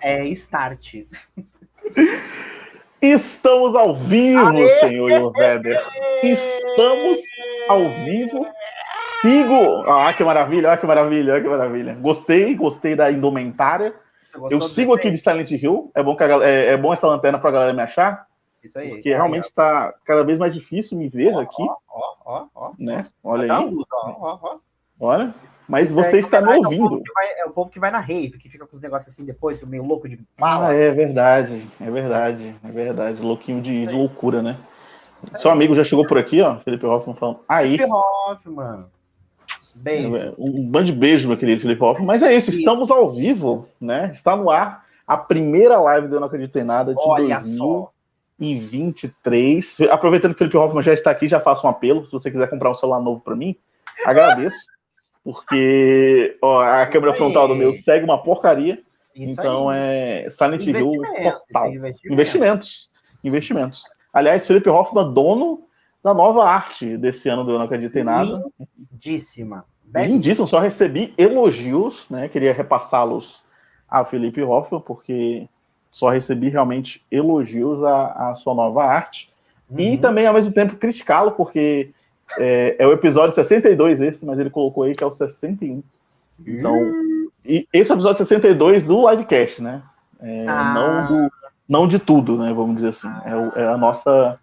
é start. Estamos ao vivo, Aê! senhor Weber. Estamos ao vivo. Sigo. Ah, que maravilha, ah, que maravilha, ah, que maravilha. Gostei, gostei da indumentária. Eu sigo aqui de Silent Hill. É bom, que galera, é, é, bom essa lanterna para a galera me achar. Isso aí. Porque realmente está cada vez mais difícil me ver ó, aqui. Ó, ó, ó. Né? Olha aí. Luz, ó, ó, ó. Olha. Mas Isso você é, está me ouvindo. É o, vai, é o, povo que vai na rave, que fica com os negócios assim depois, meio louco de bala. Ah, é verdade, é verdade, é verdade. Louquinho de, de loucura, né? Seu amigo já chegou por aqui, ó, Felipe Hoffman falando. Aí. Felipe Hoffman. Beijo. É, um bando de beijo, meu querido Felipe Hoffman. Mas é isso, estamos ao vivo, né? Está no ar a primeira live do Eu Não Acredito em Nada de Olha 2023. Só. Aproveitando que o Felipe Hoffman já está aqui, já faço um apelo. Se você quiser comprar um celular novo para mim, agradeço porque ó, a câmera frontal do meu segue uma porcaria. Isso então aí. é Silent Hill total. Investimentos. Investimentos. Aliás, Felipe Hoffman, dono da nova arte desse ano do Eu Não Acredito em Nada. Lindíssima. Lindíssimo, só recebi elogios, né? Queria repassá-los a Felipe Hoffman, porque só recebi realmente elogios à, à sua nova arte. Uhum. E também, ao mesmo tempo, criticá-lo, porque é, é, o episódio 62 esse, mas ele colocou aí que é o 61. Então, e esse é o episódio 62 do livecast, né? É, ah. não, do, não de tudo, né? Vamos dizer assim. É, é, a nossa.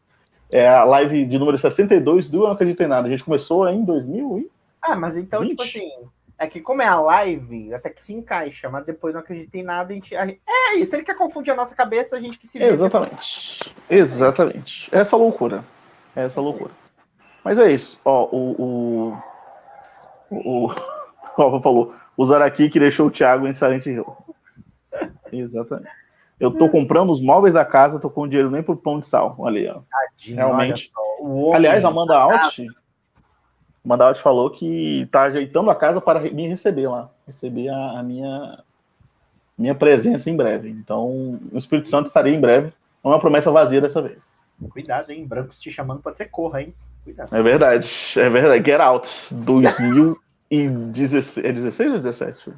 É a live de número 62 do Eu Não Acredito em Nada. A gente começou em 2000 e... Ah, mas então, 20. tipo assim, é que como é a live, até que se encaixa, mas depois não acredita em nada, a gente. A, é isso, ele quer confundir a nossa cabeça, a gente que se Exatamente. Exatamente. Essa loucura. Essa loucura. Mas é isso. Ó, o. O. O. o falou. O Zaraki que deixou o Thiago em Silent Hill. Exatamente. Eu tô comprando os móveis da casa, tô com dinheiro nem pro pão de sal. Olha aí, ó. Tadinho, Realmente. Aliás, Amanda Alt. Amanda Alt falou que tá ajeitando a casa para me receber lá. Receber a, a minha minha presença em breve. Então, o Espírito Santo estaria em breve. Não é uma promessa vazia dessa vez. Cuidado, hein? Brancos te chamando pode ser corra, hein? Cuidado. É verdade, é verdade. Get Out, 2016. É 16 ou 17?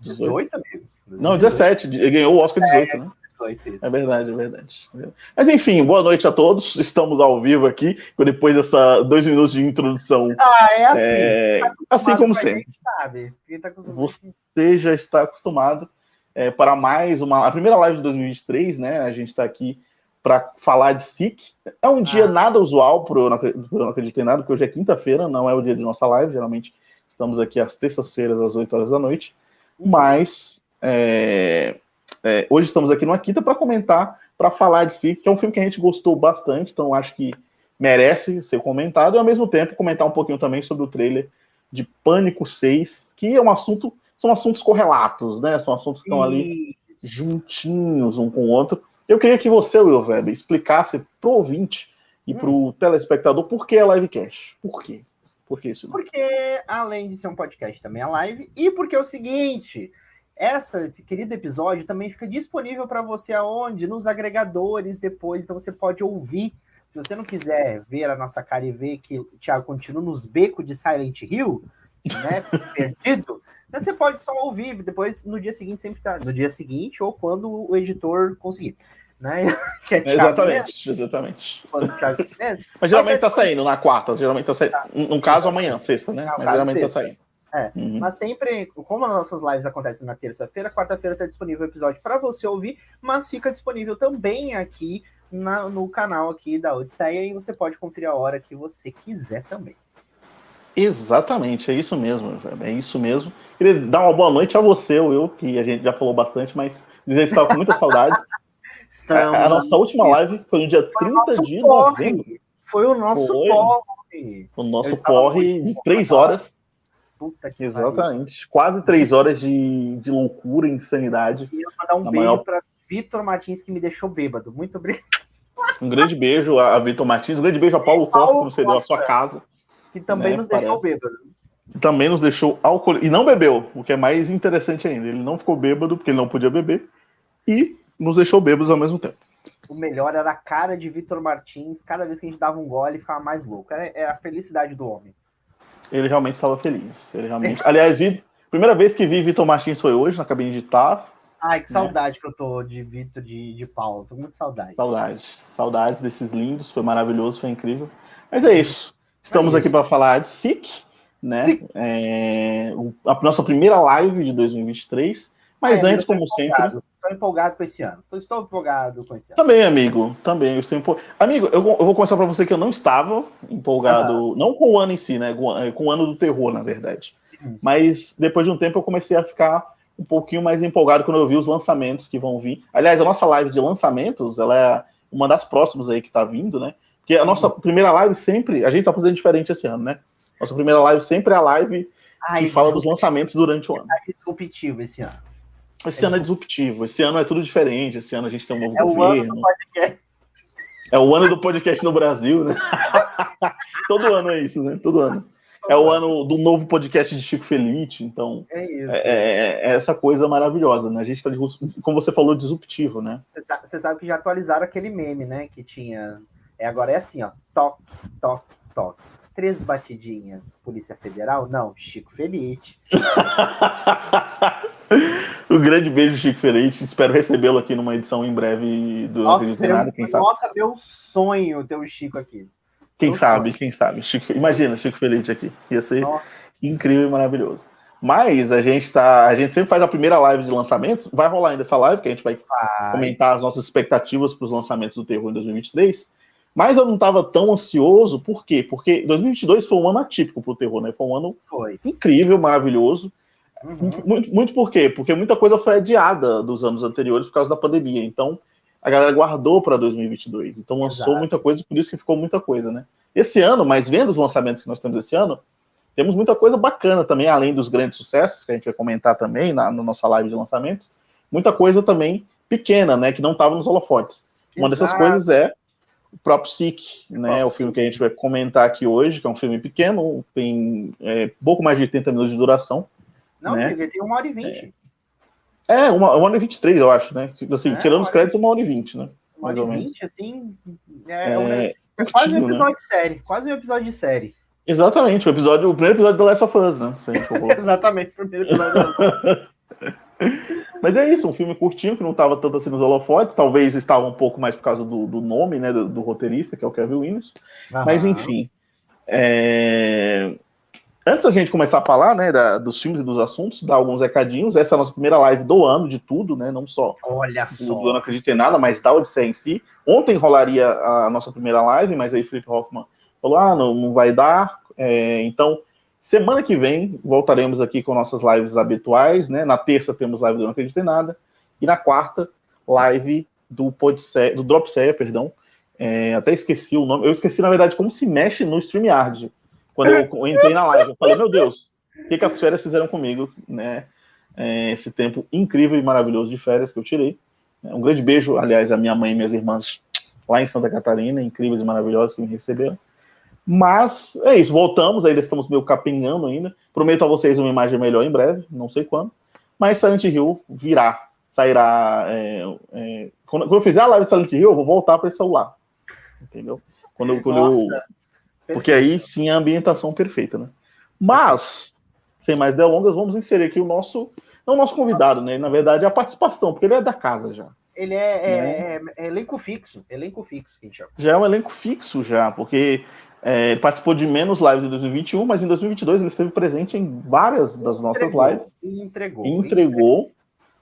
18, amigo. Não, 17. Ele ganhou o Oscar 18, é, né? 18, é verdade, é verdade. Mas enfim, boa noite a todos. Estamos ao vivo aqui, depois dessa dois minutos de introdução. Ah, é assim. É, tá assim como sempre. Sabe. Tá Você já está acostumado é, para mais uma. A primeira live de 2023, né? A gente está aqui para falar de SIC. É um ah. dia nada usual para eu não acreditar em nada, porque hoje é quinta-feira, não é o dia de nossa live. Geralmente estamos aqui às terças-feiras, às 8 horas da noite. Mas é, é, hoje estamos aqui numa quinta para comentar, para falar de SIC, que é um filme que a gente gostou bastante, então acho que merece ser comentado, e ao mesmo tempo comentar um pouquinho também sobre o trailer de Pânico 6, que é um assunto, são assuntos correlatos, né? São assuntos que estão ali juntinhos um com o outro. Eu queria que você, Will Weber, explicasse pro ouvinte e hum. pro telespectador por que a livecast. Por quê? Por que isso? Porque, além de ser um podcast, também é live. E porque é o seguinte: essa, esse querido episódio também fica disponível para você aonde? Nos agregadores depois. Então você pode ouvir. Se você não quiser ver a nossa cara e ver que o Thiago continua nos becos de Silent Hill, né? perdido. Então você pode só ouvir, depois no dia seguinte sempre tá. No dia seguinte, ou quando o editor conseguir né? Que é exatamente, exatamente. Mas geralmente está saindo na quarta, geralmente está saindo. Tá. No caso, amanhã, sexta, né? Mas geralmente está saindo. É, uhum. mas sempre, como as nossas lives acontecem na terça-feira, quarta-feira está disponível o episódio para você ouvir, mas fica disponível também aqui na, no canal aqui da Odisseia e você pode conferir a hora que você quiser também. Exatamente, é isso mesmo, é isso mesmo. Queria dar uma boa noite a você, Will, que a gente já falou bastante, mas dizer que estava com muitas saudades. Estamos a, a nossa última live foi no dia 30 de novembro. Foi o nosso foi. porre. O nosso porre de três horas. Puta que Exatamente. Pariu. Quase três horas de, de loucura, insanidade. E eu mandar um beijo maior... para Vitor Martins, que me deixou bêbado. Muito obrigado. Um grande beijo a Vitor Martins, um grande beijo a Paulo Costa, Paulo que você deu a sua casa. Que também né, nos deixou parece. bêbado. Também nos deixou álcool e não bebeu, o que é mais interessante ainda. Ele não ficou bêbado porque ele não podia beber e nos deixou bêbados ao mesmo tempo. O melhor era a cara de Vitor Martins, cada vez que a gente dava um gole, ficava mais louco. Era, era a felicidade do homem. Ele realmente estava feliz. Ele realmente... Aliás, Primeira vez que vi Vitor Martins foi hoje, na cabine de TAF. Ai, que saudade né? que eu tô de Vitor de, de Paulo. Tô com muita saudade. Saudade. Saudades desses lindos. Foi maravilhoso, foi incrível. Mas é isso. Estamos é isso. aqui para falar de SIC, né? SIC. É, a nossa primeira live de 2023. Mas é, antes, como sempre. Estou empolgado com esse ano. Estou empolgado com esse ano. Também, amigo. Também. Eu estou empolgado. Amigo, eu, eu vou começar para você que eu não estava empolgado, não com o ano em si, né? Com, o ano do terror, na verdade. Hum. Mas depois de um tempo eu comecei a ficar um pouquinho mais empolgado quando eu vi os lançamentos que vão vir. Aliás, a nossa live de lançamentos, ela é uma das próximas aí que está vindo, né? Porque a nossa primeira live sempre, a gente está fazendo diferente esse ano, né? Nossa primeira live sempre é a live Ai, que fala dos lançamentos durante o ano. É disruptivo esse ano. Esse é ano é disruptivo, esse ano é tudo diferente, esse ano a gente tem um novo é governo. O ano do podcast. É o ano do podcast no Brasil, né? Todo ano é isso, né? Todo ano. É o ano do novo podcast de Chico Felite, então é, isso, é, é, é essa coisa maravilhosa, né? A gente está, como você falou, disruptivo, né? Você sabe, você sabe, que já atualizaram aquele meme, né? Que tinha. É, agora é assim, ó. Toque, toque, toque. Três batidinhas. Polícia Federal? Não, Chico Felite. um grande beijo, Chico Felite. Espero recebê-lo aqui numa edição em breve do Nossa, quem sabe. Nossa, meu sonho ter o Chico aqui. Quem sabe, quem sabe. Chico, imagina Chico Feliz aqui. Ia ser Nossa. incrível e maravilhoso. Mas a gente tá. A gente sempre faz a primeira live de lançamentos. Vai rolar ainda essa live, que a gente vai, vai. comentar as nossas expectativas para os lançamentos do terror em 2023. Mas eu não estava tão ansioso, por quê? Porque 2022 foi um ano atípico para o terror, né? Foi um ano foi. incrível, maravilhoso. Uhum. Muito, muito por quê? Porque muita coisa foi adiada dos anos anteriores por causa da pandemia. Então, a galera guardou para 2022. Então lançou Exato. muita coisa, por isso que ficou muita coisa, né? Esse ano, mas vendo os lançamentos que nós temos esse ano, temos muita coisa bacana também, além dos grandes sucessos, que a gente vai comentar também na, na nossa live de lançamentos. Muita coisa também pequena, né? Que não estava nos holofotes. Exato. Uma dessas coisas é o próprio Sick, né? O filme que a gente vai comentar aqui hoje, que é um filme pequeno, tem é, pouco mais de 80 minutos de duração. Não, né? ele tem uma hora e vinte. É. É, uma, uma hora e 23, eu acho, né? Assim, é, tirando os créditos, uma hora e vinte, né? Uma hora e vinte, assim. É, é, é quase um né? episódio né? de série. Quase um episódio de série. Exatamente, o, episódio, o primeiro episódio do Last of Us, né? Exatamente, o primeiro episódio Mas é isso, um filme curtinho que não estava tanto assim nos holofotes, talvez estava um pouco mais por causa do, do nome, né, do, do, roteirista, que é o Kevin Williams. Mas enfim, é... Antes da gente começar a falar, né, da, dos filmes e dos assuntos, dar alguns recadinhos. Essa é a nossa primeira live do ano, de tudo, né? Não só Olha do, só. do Não Acredito em Nada, mas da Odisseia em si. Ontem rolaria a nossa primeira live, mas aí Felipe Hoffman falou, ah, não, não vai dar. É, então, semana que vem, voltaremos aqui com nossas lives habituais, né? Na terça temos live do Não Acredito em Nada. E na quarta, live do, Podseia, do Dropseia, perdão. É, até esqueci o nome. Eu esqueci, na verdade, como se mexe no StreamYard quando eu entrei na live. Eu falei, meu Deus, o que, que as férias fizeram comigo, né? É, esse tempo incrível e maravilhoso de férias que eu tirei. Um grande beijo, aliás, a minha mãe e minhas irmãs lá em Santa Catarina, incríveis e maravilhosas que me receberam. Mas é isso, voltamos, ainda estamos meio capinhando ainda. Prometo a vocês uma imagem melhor em breve, não sei quando. Mas Silent Hill virá, sairá. É, é, quando, quando, eu fizer a live de Silent Hill, eu vou voltar para esse celular. Entendeu? Quando, quando eu porque aí sim a ambientação perfeita, né? Mas, sem mais delongas, vamos inserir aqui o nosso. Não o nosso convidado, né? Na verdade, a participação, porque ele é da casa já. Ele é, é, né? é, é elenco fixo, elenco fixo, que Já é um elenco fixo, já, porque é, ele participou de menos lives em 2021, mas em 2022 ele esteve presente em várias das nossas entregou, lives. E entregou. E entregou.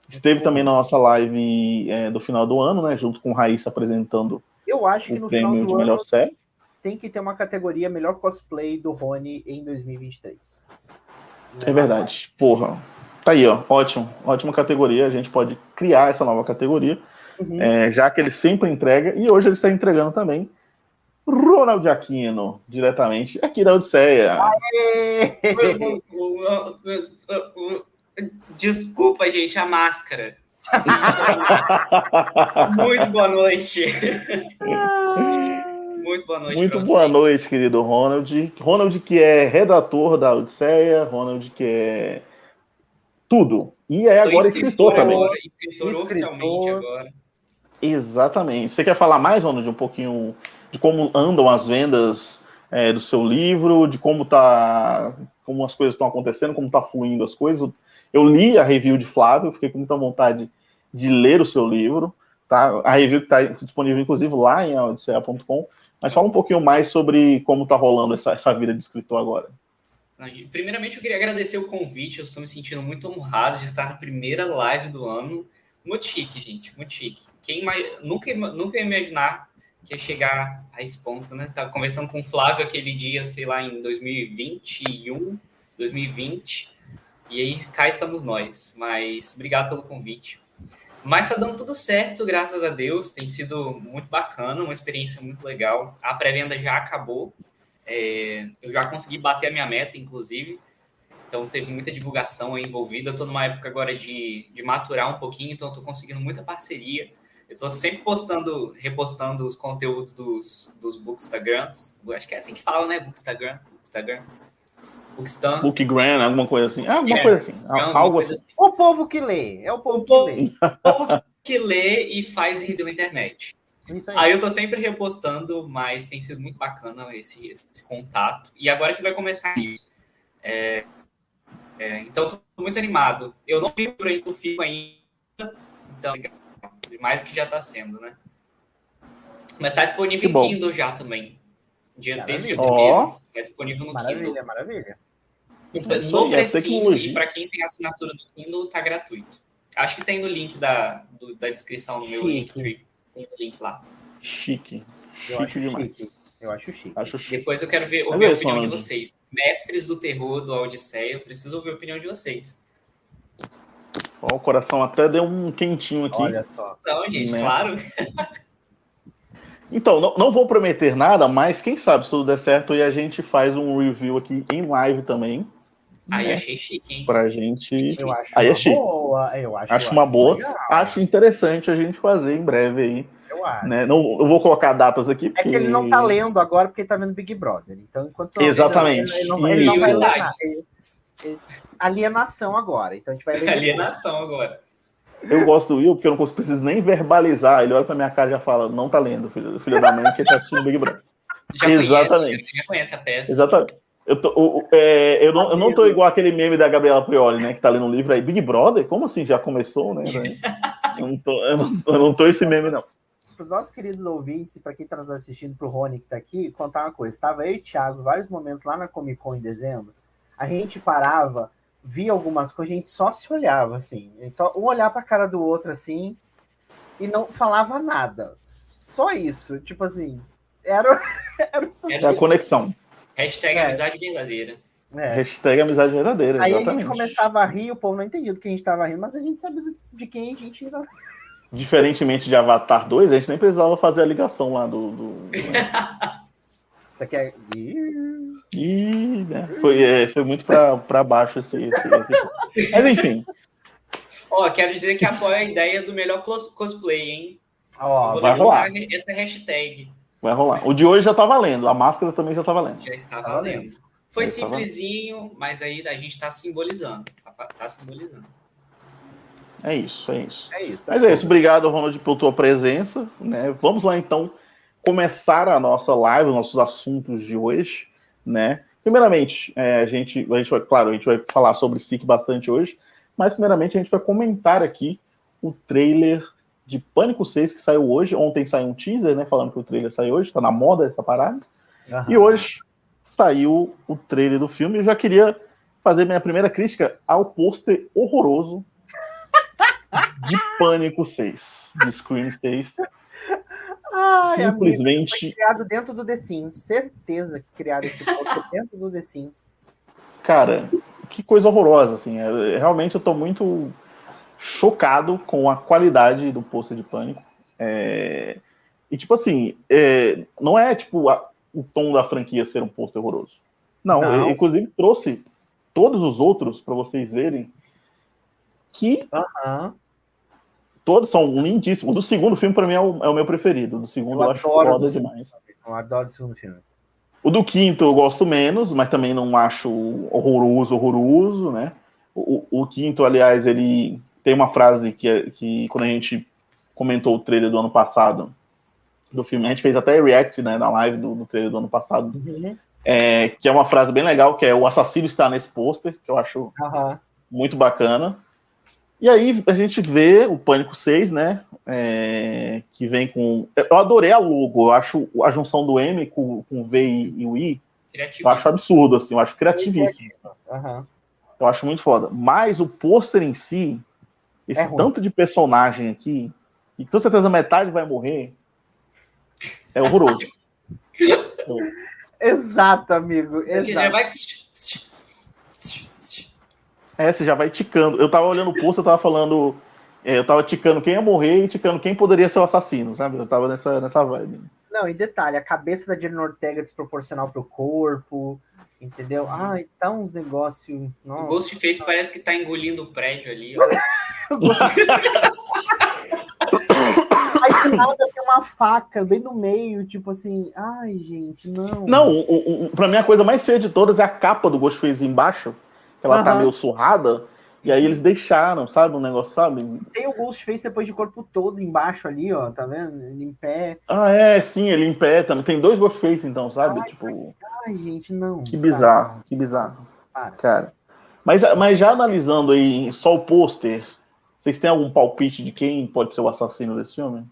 Esteve também na nossa live é, do final do ano, né? Junto com Raíssa apresentando Eu acho que no final do ano melhor série tem que ter uma categoria melhor cosplay do Rony em 2023. É, é verdade. Porra. Tá aí, ó. Ótimo. Ótima categoria. A gente pode criar essa nova categoria. Uhum. É, já que ele sempre entrega, e hoje ele está entregando também. Ronald Aquino, diretamente aqui da Odisseia. Desculpa, gente, a máscara. Muito boa noite. Muito boa noite. Muito boa você. noite, querido Ronald. Ronald, que é redator da Odisseia, Ronald, que é tudo. E é Sou agora escritor, escritor também. Escritor, escritor oficialmente agora. Exatamente. Você quer falar mais, Ronald, um pouquinho de como andam as vendas é, do seu livro, de como tá, como as coisas estão acontecendo, como está fluindo as coisas. Eu li a review de Flávio, fiquei com muita vontade de ler o seu livro, tá? A review que está disponível, inclusive, lá em odisseia.com. Mas fala um pouquinho mais sobre como está rolando essa, essa vida de escritor agora. Primeiramente, eu queria agradecer o convite. Eu estou me sentindo muito honrado de estar na primeira live do ano. Muito chique, gente, muito chique. Quem nunca, nunca ia imaginar que ia chegar a esse ponto, né? Tava conversando com o Flávio aquele dia, sei lá, em 2021, 2020. E aí cá estamos nós. Mas obrigado pelo convite. Mas tá dando tudo certo, graças a Deus. Tem sido muito bacana, uma experiência muito legal. A pré-venda já acabou. É, eu já consegui bater a minha meta, inclusive. Então teve muita divulgação envolvida. Estou numa época agora de, de maturar um pouquinho, então estou conseguindo muita parceria. Eu estou sempre postando, repostando os conteúdos dos, dos Bookstagrams. Acho que é assim que fala, né? Bookstagram. Instagram. Bookstagram. Bookgram, alguma coisa assim. Ah, alguma é, coisa assim. Algo assim. assim. O povo que lê. É o povo, o povo que lê. O povo que lê e faz review na internet. Aí. aí. eu tô sempre repostando, mas tem sido muito bacana esse, esse contato. E agora que vai começar isso. É, é, então, tô muito animado. Eu não vi por aí o FICO ainda, então, mais que já tá sendo, né? Mas tá disponível em Kindle já também. Dia, desde o dia primeiro. Tá disponível no maravilha, Kindle. Maravilha, maravilha. No precinho, e para quem tem assinatura do Kindle, tá gratuito. Acho que tem no link da, do, da descrição no meu link. Tem o link lá. Chique. Eu acho demais. chique. Eu acho chique. Acho chique. Depois eu quero ver, ouvir a opinião de vocês. Mestres do terror do Odisseia, eu preciso ouvir a opinião de vocês. Ó, o coração até deu um quentinho aqui. Olha só. Não, gente, né? claro. Então, não, não, vou prometer nada, mas quem sabe se tudo der certo e a gente faz um review aqui em live também. Aí né? achei chique, hein? Pra gente. Eu acho aí é chique. boa. Eu acho, acho uma boa. Legal. Acho interessante a gente fazer em breve aí. Eu acho. Né? Não, eu vou colocar datas aqui. Porque... É que ele não tá lendo agora porque ele tá vendo Big Brother. Então, enquanto Exatamente. Ele, não, ele, não, vai ler Alienação agora. Então a gente vai ler. Alienação agora. Eu gosto do Will porque eu não preciso nem verbalizar. Ele olha pra minha cara e já fala: não tá lendo, filho, filho da mãe, que tá assistindo Big Brother. Já Exatamente. Conhece, já conhece a peça. Exatamente. Eu, tô, é, eu, não, eu não tô igual aquele meme da Gabriela Prioli, né? Que tá lendo um livro aí, Big Brother? Como assim? Já começou, né? eu, não tô, eu, não, eu não tô esse meme, não. Para os nossos queridos ouvintes e para quem está nos assistindo, para o Rony que está aqui, contar uma coisa. Estava eu e o Thiago vários momentos lá na Comic Con em dezembro. A gente parava, via algumas coisas, a gente só se olhava assim. A gente só um olhar para a cara do outro assim e não falava nada. Só isso. Tipo assim, era, era, era a conexão. Hashtag é. amizade verdadeira. É. Hashtag amizade verdadeira. Aí exatamente. a gente começava a rir, o povo não entendia do que a gente estava rindo, mas a gente sabia de quem a gente ainda. Diferentemente de Avatar 2, a gente nem precisava fazer a ligação lá do. do... Você quer. Ih, né? foi, é, foi muito para baixo esse, esse, esse, Mas enfim. Ó, oh, quero dizer que apoio a ideia do melhor cosplay, hein? Ó, oh, vai rolar. Essa hashtag. Vai rolar. O de hoje já tá valendo. A máscara também já tá valendo. Já está valendo. Foi já simplesinho, mas aí a gente tá simbolizando. Tá, tá simbolizando. É isso, é isso. É isso. Mas é, é isso. Obrigado, Ronald, pela tua presença. Né? Vamos lá, então, começar a nossa live, nossos assuntos de hoje. Né? Primeiramente, é, a, gente, a gente vai, claro, a gente vai falar sobre SIC bastante hoje, mas primeiramente a gente vai comentar aqui o trailer de Pânico 6 que saiu hoje. Ontem saiu um teaser, né? Falando que o trailer saiu hoje, tá na moda essa parada. E hoje saiu o trailer do filme. Eu já queria fazer minha primeira crítica ao pôster horroroso de Pânico 6, de Scream 6. Ai, Simplesmente. Amigo, foi criado dentro do The Sims. Certeza que criaram esse pôster dentro do The Sims. Cara, que coisa horrorosa, assim. É, realmente eu tô muito chocado com a qualidade do pôster de Pânico. É... E, tipo assim, é... não é, tipo, a... o tom da franquia ser um pôster horroroso. Não, não. Eu, inclusive trouxe todos os outros para vocês verem que todos são lindíssimos. O do segundo filme, para mim, é o, é o, meu preferido. Do segundo eu, eu acho foda demais. Eu adoro o segundo filme. O do quinto eu gosto menos, mas também não acho horroroso, horroroso, né? O, o, o quinto, aliás, ele tem uma frase que, que quando a gente comentou o trailer do ano passado, do filme. A gente fez até react né, na live do, do trailer do ano passado. Uhum. É, que é uma frase bem legal, que é o assassino está nesse pôster, que eu acho uhum. muito bacana. E aí a gente vê o Pânico 6, né? É, que vem com. Eu adorei a logo, eu acho a junção do M com, com V e, o I. Eu acho absurdo, assim, eu acho criativíssimo. Uhum. Eu acho muito foda. Mas o pôster em si, esse é tanto de personagem aqui, e com certeza metade vai morrer, é horroroso. Exato, amigo. Exato. já vai. É, você já vai ticando. Eu tava olhando o post, eu tava falando. É, eu tava ticando quem ia morrer e ticando quem poderia ser o assassino, sabe? Eu tava nessa, nessa vibe. Não, e detalhe, a cabeça da Jenna Ortega é desproporcional pro corpo, entendeu? Ah, tá uns negócios. O Ghostface parece que tá engolindo o prédio ali, ó. Aí do nada tem uma faca bem no meio, tipo assim, ai, gente, não. Não, o, o, pra mim a coisa mais feia de todas é a capa do Ghostface embaixo, que ela uhum. tá meio surrada. E aí eles deixaram, sabe, um negócio, sabe? Tem o Ghostface depois de corpo todo embaixo ali, ó, tá vendo? Ele em pé. Ah, é, sim, ele em pé também. Tem dois Ghostface, então, sabe? Ai, tipo. Ai, gente, não. Que bizarro, cara. que bizarro. Para. Cara. Mas, mas já analisando aí só o pôster, vocês têm algum palpite de quem pode ser o assassino desse filme?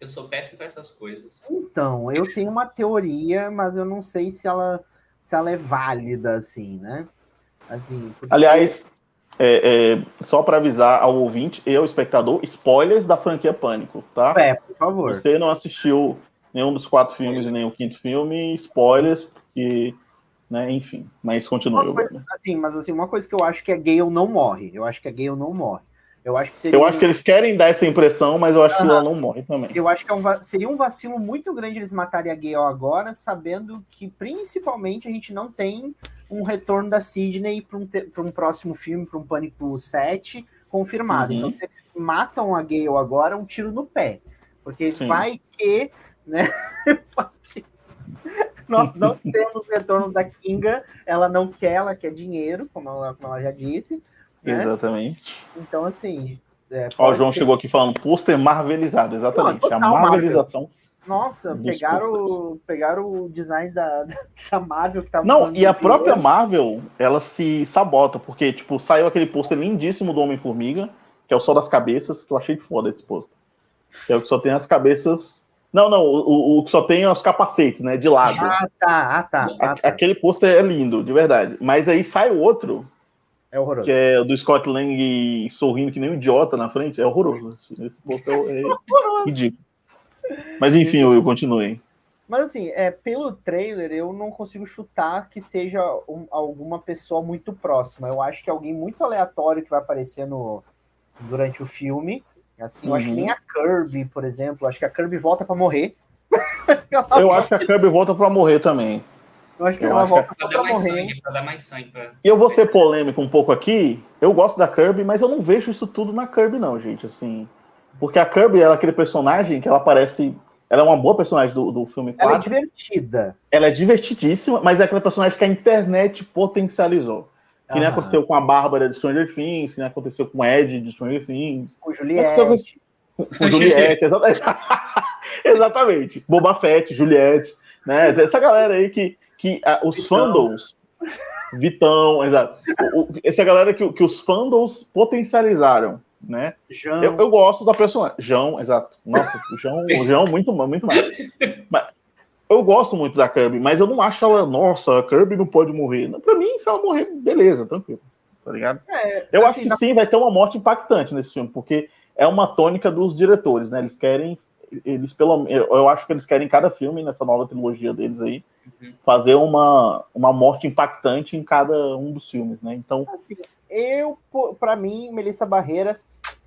Eu sou péssimo com essas coisas. Então, eu tenho uma teoria, mas eu não sei se ela, se ela é válida, assim, né? Assim, porque... Aliás, é, é, só para avisar ao ouvinte e ao espectador, spoilers da franquia Pânico, tá? É, por favor. Você não assistiu nenhum dos quatro filmes e nem o quinto filme, spoilers, porque né? Enfim, mas continua. Coisa, assim, mas assim, uma coisa que eu acho que a Gale não morre. Eu acho que a Gale não morre. Eu acho que seria. Eu acho que eles querem dar essa impressão, mas eu acho que ela não morre também. Eu acho que é um, seria um vacilo muito grande eles matarem a Gale agora, sabendo que principalmente a gente não tem um retorno da Sidney para um, um próximo filme, para um Pânico 7 confirmado. Uhum. Então, se eles matam a Gale agora, é um tiro no pé. Porque Sim. vai que. Né? Nós não temos retorno da Kinga, ela não quer, ela quer dinheiro, como ela, como ela já disse. Né? Exatamente. Então, assim. É, Ó, o João ser... chegou aqui falando pôster marvelizado, exatamente. Não, a marvelização. Marvel. Nossa, pegaram, pegaram o design da, da Marvel que tava Não, e a própria Marvel, ela se sabota, porque, tipo, saiu aquele pôster lindíssimo do Homem-Formiga, que é o Sol das Cabeças, que eu achei foda esse pôster. Que é o que só tem as cabeças não, não, o, o que só tem os capacetes, né? De lado. Ah, tá, ah, tá. Ah, tá. Aquele pôster é lindo, de verdade. Mas aí sai o outro. É horroroso. Que é o do Scott Lang sorrindo que nem um idiota na frente. É horroroso. Esse pôster é, é ridículo. Mas enfim, eu, eu continuei. Mas assim, é, pelo trailer, eu não consigo chutar que seja um, alguma pessoa muito próxima. Eu acho que é alguém muito aleatório que vai aparecer no, durante o filme. Assim, eu acho que nem uhum. a Kirby, por exemplo, acho que a Kirby volta para morrer. eu acho que a Kirby volta para morrer também. Eu acho que eu ela volta que... para morrer. Sangue, pra dar mais sangue. Pra... E eu vou ser polêmico um pouco aqui. Eu gosto da Kirby, mas eu não vejo isso tudo na Kirby, não, gente. Assim, porque a Kirby ela é aquele personagem que ela parece. Ela é uma boa personagem do, do filme 4. Ela é divertida. Ela é divertidíssima, mas é aquele personagem que a internet potencializou. Que nem aconteceu com a Bárbara de Stranger Things, que nem aconteceu com o Ed de Stranger Things. Com Juliette. Com, com Juliette, exatamente. exatamente. Boba Fett, Juliette, né? Essa galera aí que, que uh, os Vitão. fandoms. Vitão, exato. O, o, essa galera que, que os fandoms potencializaram, né? Eu, eu, gosto da personagem. João, exato. Nossa, o João, o João muito, muito mais. Mas, eu gosto muito da Kirby, mas eu não acho ela, nossa, a Kirby não pode morrer. Pra mim, se ela morrer, beleza, tranquilo. Tá ligado? É, eu assim, acho que na... sim, vai ter uma morte impactante nesse filme, porque é uma tônica dos diretores, né? Eles querem, eles pelo eu acho que eles querem em cada filme, nessa nova trilogia deles aí, uhum. fazer uma, uma morte impactante em cada um dos filmes, né? Então. Assim, eu, para mim, Melissa Barreira,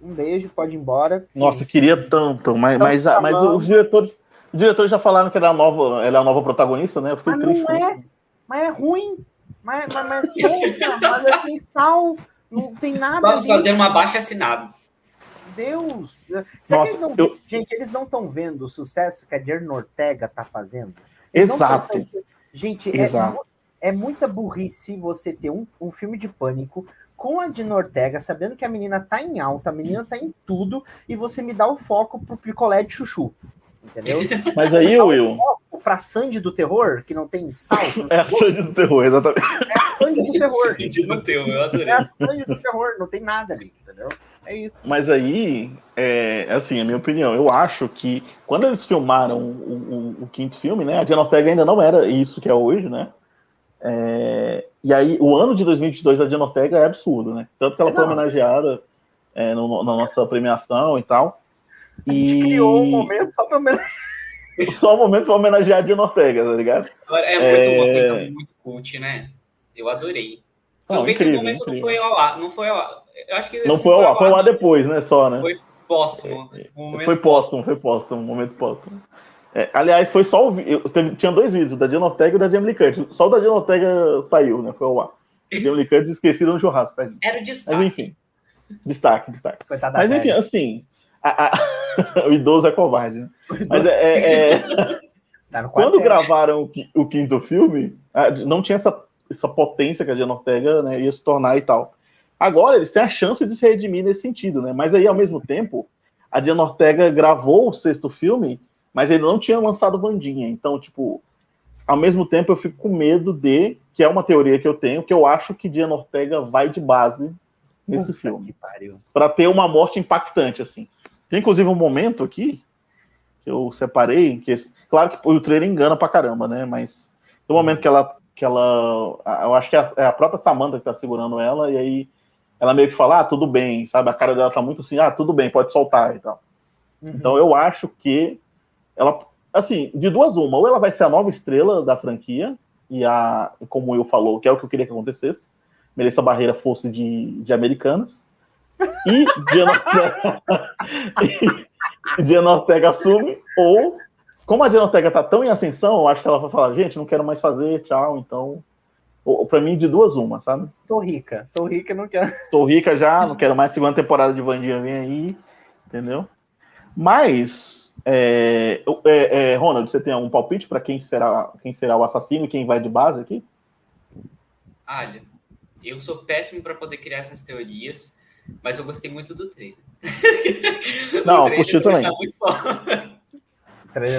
um beijo, pode ir embora. Sim. Nossa, queria tanto, mas, mas, mas os diretores os diretores já falaram que ela é a nova, ela é a nova protagonista, né? Eu fiquei mas triste. Não é, mas é ruim. Mas, mas, mas solta, mas assim, sal, não tem nada. Vamos fazer uma baixa assinada. Deus! Nossa, eles não, eu... Gente, eles não estão vendo o sucesso que a Jerry Ortega tá fazendo. Eles Exato. Gente, é Exato. É, é muita burrice você ter um, um filme de pânico com a Dina Ortega, sabendo que a menina tá em alta, a menina tá em tudo, e você me dá o foco pro picolé de chuchu. Entendeu? Mas aí, Will. Pra Sandy do terror, que não tem salto. É a Sandy do terror, exatamente. É a Sandy do terror. Sandy do terror, eu adorei. É a Sandy do terror, não tem nada ali, entendeu? É isso. Mas aí, é, assim, a minha opinião, eu acho que quando eles filmaram o, o, o quinto filme, né, a Diana Ortega ainda não era isso que é hoje, né? É, e aí, o ano de 2022 da Diana Ortega é absurdo, né? Tanto que ela é, foi homenageada é, no, na nossa premiação e tal. A gente criou um momento só para homenagear. Só um momento para homenagear a Diana Ortega, tá ligado? É muito uma coisa muito cult, né? Eu adorei. Tudo bem incrível, que o momento incrível. não foi ao ar, não foi ao ar. Eu acho que não foi ao ar, foi ao ar depois, né? Só, né? Foi póstumo. Um foi póstumo, foi póstumo, um momento póstumo. É, aliás, foi só o eu, teve, tinha dois vídeos, da Diana Ortega e da Jamie Lee Curtis. Só o da Diana Ortega saiu, né? Foi ao ar. Jamie Lee Curtis esquecido no churrasco. Tá, Era o destaque. Mas enfim, destaque, destaque. Coitada Mas enfim, velha. assim, a, a... o idoso é covarde, né? Mas é, é, é... Tá quando gravaram o, o, quinto filme, não tinha essa, essa potência que a Diana Ortega né, ia se tornar e tal. Agora eles têm a chance de se redimir nesse sentido, né? Mas aí, ao mesmo tempo, a Diana Ortega gravou o sexto filme, mas ele não tinha lançado Vandinha. Então, tipo, ao mesmo tempo eu fico com medo de, que é uma teoria que eu tenho, que eu acho que Diana Ortega vai de base nesse Puta filme. para ter uma morte impactante, assim. Tem inclusive um momento aqui que eu separei, que claro que o trailer engana pra caramba, né? Mas um momento que ela que ela, eu acho que é, é a própria Samantha que tá segurando ela e aí ela meio que fala, ah, tudo bem, sabe? A cara dela tá muito assim, ah, tudo bem, pode soltar e tal. Uhum. Então eu acho que ela, assim, de duas uma, ou ela vai ser a nova estrela da franquia, e a, como Will falou, que é o que eu queria que acontecesse, Melissa Barreira fosse de, de americanas, e Diana Ortega, e Diana Ortega assume, ou como a Diana Ortega tá tão em ascensão, eu acho que ela vai falar, gente, não quero mais fazer, tchau, então. Pra mim, de duas uma, sabe? Tô rica, tô rica, não quero. Tô rica já, não quero mais segunda temporada de Vandinha, vem aí, entendeu? Mas, é, é, é, Ronald, você tem algum palpite para quem será, quem será o assassino e quem vai de base aqui? Olha, eu sou péssimo para poder criar essas teorias, mas eu gostei muito do trailer. Não, curti também. Tá muito bom.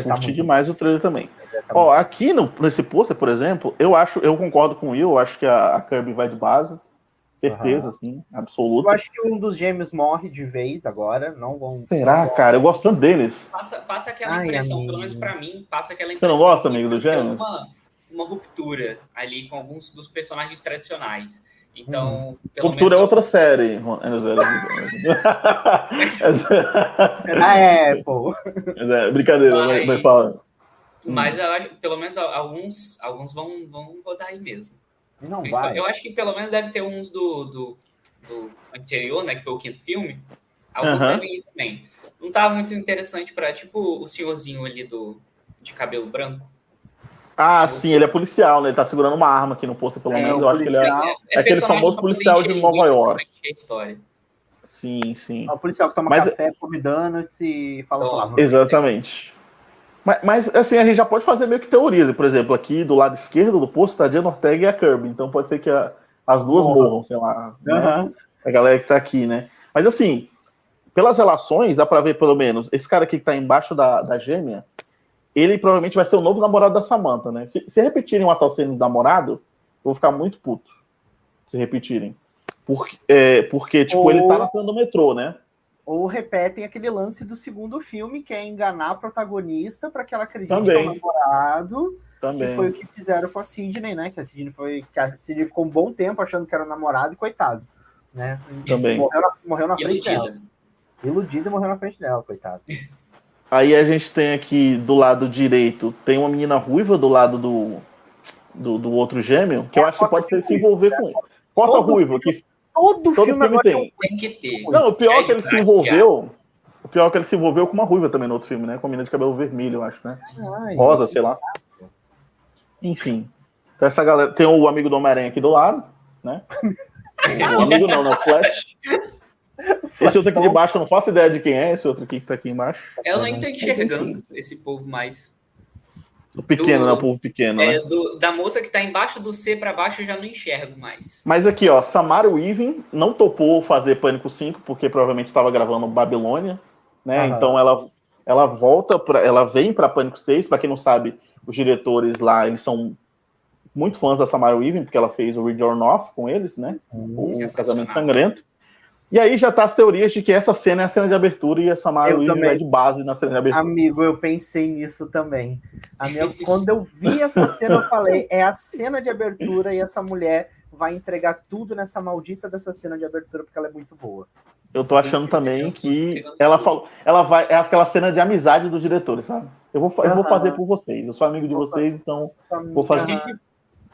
Curti demais o trailer também. Tá Ó, aqui no, nesse pôster, por exemplo, eu acho, eu concordo com o Will, eu acho que a, a Kirby vai de base. Certeza, uhum. assim, absoluta. Eu acho que um dos gêmeos morre de vez agora, não vão. Será, não cara? Eu gosto tanto deles. Passa, passa aquela Ai, impressão, amigo. pelo menos pra mim, passa aquela impressão. Você não gosta, amigo do gêmeos? Uma, uma ruptura ali com alguns dos personagens tradicionais. Então, hum. Cultura é outra série. é da Apple. É, brincadeira, mas, vai falar. Mas eu, pelo menos alguns, alguns vão, vão rodar aí mesmo. Não vai. Eu acho que pelo menos deve ter uns do, do, do anterior, né? Que foi o quinto filme. Alguns uhum. devem ir também. Não tá muito interessante para tipo o senhorzinho ali do de cabelo branco. Ah, sim, ele é policial, né? Ele tá segurando uma arma aqui no posto, pelo é, menos. Eu acho que ele é, é, é aquele famoso policial de Nova York. História. Sim, sim. É o policial que toma Mas... café, come donuts e fala palavras. Exatamente. Mas, mas, assim, a gente já pode fazer meio que teorias. Por exemplo, aqui do lado esquerdo do posto tá a Diana Ortega e a Kirby. Então pode ser que a, as duas Porra. morram, sei lá. Uhum. Né? A galera que tá aqui, né? Mas assim, pelas relações, dá pra ver pelo menos, esse cara aqui que tá embaixo da, da gêmea, ele provavelmente vai ser o novo namorado da Samantha, né? Se, se repetirem o assassino do namorado, eu vou ficar muito puto. Se repetirem. Porque, é, porque tipo, Ou... ele tá na cena do metrô, né? Ou repetem aquele lance do segundo filme, que é enganar a protagonista para que ela acredite Também. que é o namorado. Também. Que foi o que fizeram com a Sidney, né? Que a Sidney foi. Que a Sidney ficou um bom tempo achando que era o namorado e coitado. Né? Também. Morreu na, morreu na frente Iludida. dela. Iludida e morreu na frente dela, coitado. Aí a gente tem aqui do lado direito, tem uma menina ruiva do lado do, do, do outro gêmeo, que é, eu acho que pode ser se envolver com. Cota ruiva, que todo, todo filme, filme tem. tem que ter. Não, o pior é que ele se envolveu. O pior é que ele se envolveu com uma ruiva também no outro filme, né? Com a menina de cabelo vermelho, eu acho, né? Ai, Rosa, sei lá. Enfim. Então essa galera. Tem o amigo do Homem-Aranha aqui do lado, né? O amigo não, não, Flash. Esse outro aqui de baixo, eu não faço ideia de quem é, esse outro aqui que tá aqui embaixo. Eu nem tô enxergando esse povo mais. O pequeno, do, né? O povo pequeno, é, né? Do, da moça que tá embaixo do C para baixo eu já não enxergo mais. Mas aqui, ó, Samara Weaving não topou fazer Pânico 5 porque provavelmente estava gravando Babilônia, né? Aham. Então ela ela volta para ela vem para Pânico 6, para quem não sabe, os diretores lá, eles são muito fãs da Samara Weaving, porque ela fez o Read or Not com eles, né? Hum, o Casamento Sangrento. E aí já tá as teorias de que essa cena é a cena de abertura e a Samara Weaving é de base na cena de abertura. Amigo, eu pensei nisso também. Minha... Quando eu vi essa cena, eu falei, é a cena de abertura e essa mulher vai entregar tudo nessa maldita dessa cena de abertura porque ela é muito boa. Eu tô achando também que ela falou, ela vai, é aquela cena de amizade dos diretores, sabe? Eu vou, eu vou fazer por vocês. Eu sou amigo de vocês, então vou fazer.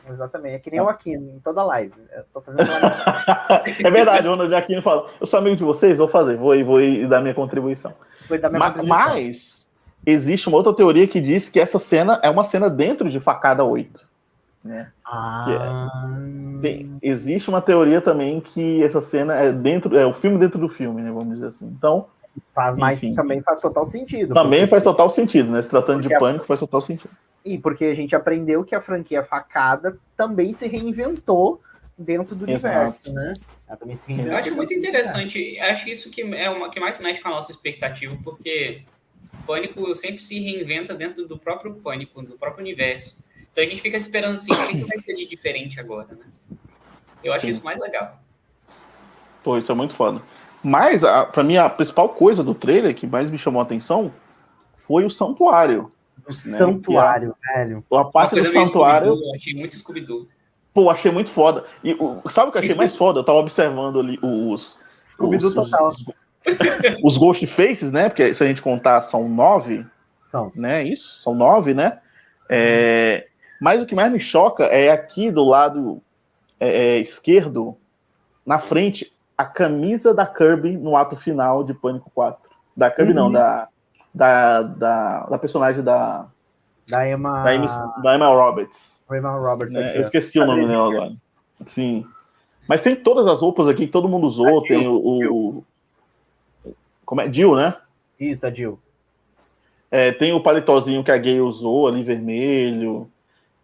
Exatamente, é que nem o Aquino, em toda live. é verdade, o Ronald Aquino fala: Eu sou amigo de vocês, vou fazer, vou vou dar minha contribuição. Dar minha mas, mas, existe uma outra teoria que diz que essa cena é uma cena dentro de Facada 8. Né? Ah. É, tem, existe uma teoria também que essa cena é dentro, é o filme dentro do filme, né? Vamos dizer assim. Então. Faz, mas também faz total sentido. Também porque... faz total sentido, né? Se tratando porque de pânico, faz total sentido. E porque a gente aprendeu que a franquia Facada também se reinventou dentro do Exato. universo, né? Ela também se reinventou. Eu acho muito interessante. Acho que isso que é uma que mais mexe com a nossa expectativa, porque Pânico sempre se reinventa dentro do próprio Pânico, do próprio universo. Então a gente fica esperando assim, o que vai ser de diferente agora, né? Eu acho Sim. isso mais legal. Pô, isso é muito foda. Mas, para mim, a principal coisa do trailer que mais me chamou a atenção foi o santuário. O né? santuário, é, velho. A parte do santuário. achei muito Scooby-Doo. Pô, achei muito foda. E o, sabe o que eu achei mais foda? Eu tava observando ali os. Scooby-Doo total. Os, os, Ghost Faces, né? Porque se a gente contar, são nove. São. Né? Isso? São nove, né? É, mas o que mais me choca é aqui do lado é, é, esquerdo, na frente, a camisa da Kirby no ato final de Pânico 4. Da Kirby, uhum. não, da, da, da, da personagem da. Da Emma. Da Emma, da Emma Roberts. Emma Roberts, né? Eu esqueci o nome dela agora. Sim. Mas tem todas as roupas aqui que todo mundo usou. A tem Jill, o, o, Como é? Jill, né? Isso, a Jill. É, tem o paletózinho que a gay usou ali, vermelho.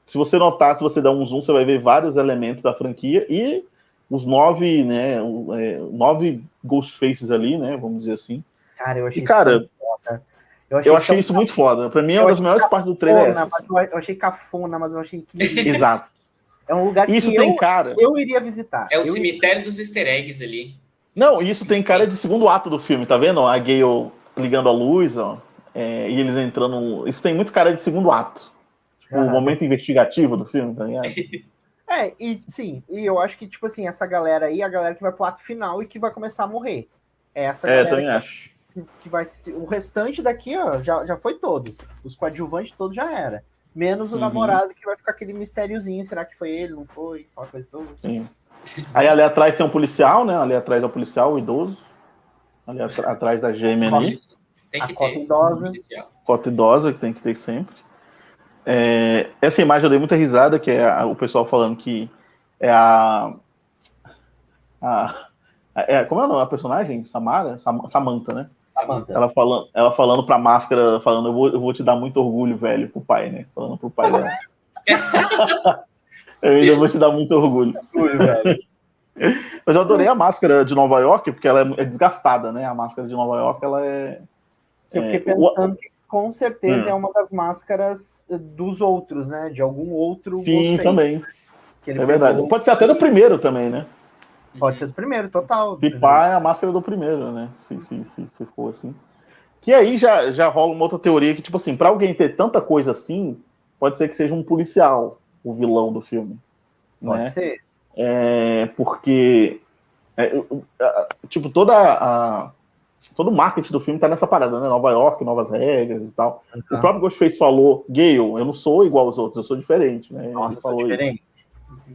Se você notar, se você dar um zoom, você vai ver vários elementos da franquia e os nove, né? É, nove Ghost Faces ali, né? Vamos dizer assim. Cara, eu achei e, cara, eu achei, eu achei isso muito foda. Pra mim, é uma das melhores partes do trailer. É eu achei cafona, mas eu achei que. Exato. É um lugar isso que tem eu, cara. eu iria visitar. É o eu cemitério iria... dos easter eggs ali. Não, isso tem cara de segundo ato do filme, tá vendo? A Gale ligando a luz, ó, é, e eles entrando. Isso tem muito cara de segundo ato. Tipo, o momento investigativo do filme, tá ligado? É, e sim, e eu acho que, tipo assim, essa galera aí, a galera que vai pro ato final e que vai começar a morrer. É essa é, galera. também que... acho que vai ser. O restante daqui, ó, já, já foi todo. Os coadjuvantes todos já era. Menos o uhum. namorado que vai ficar aquele mistériozinho. Será que foi ele? Não foi? Aquela coisa toda. Sim. Aí ali atrás tem um policial, né? Ali atrás é o policial, o idoso. Ali atrás da gêmea ali. Tem que a ter. Cota idosa. Cota idosa, que tem que ter sempre. É, essa imagem eu dei muita risada, que é a, o pessoal falando que é a. a é, como é o nome da personagem? Samara? Sam, Samantha, né? Samantha. Ela falando, ela falando pra máscara, falando, eu vou, eu vou te dar muito orgulho, velho, pro pai, né? Falando pro pai dela. eu ainda vou te dar muito orgulho. orgulho velho. Mas eu adorei a máscara de Nova York, porque ela é, é desgastada, né? A máscara de Nova York, ela é. Eu fiquei é, pensando o... que com certeza hum. é uma das máscaras dos outros, né? De algum outro. Sim, também. é verdade. Pode ser até do primeiro também, né? Pode ser do primeiro, total. Se pá, é a máscara do primeiro, né? Se, se, se, se for assim. Que aí já, já rola uma outra teoria que, tipo assim, para alguém ter tanta coisa assim, pode ser que seja um policial o vilão do filme. Pode né? ser. É, porque, é, tipo, toda a, todo o marketing do filme tá nessa parada, né? Nova York, novas regras e tal. Uhum. O próprio Ghostface falou, Gale, eu não sou igual aos outros, eu sou diferente, né? Nossa, Ele falou diferente.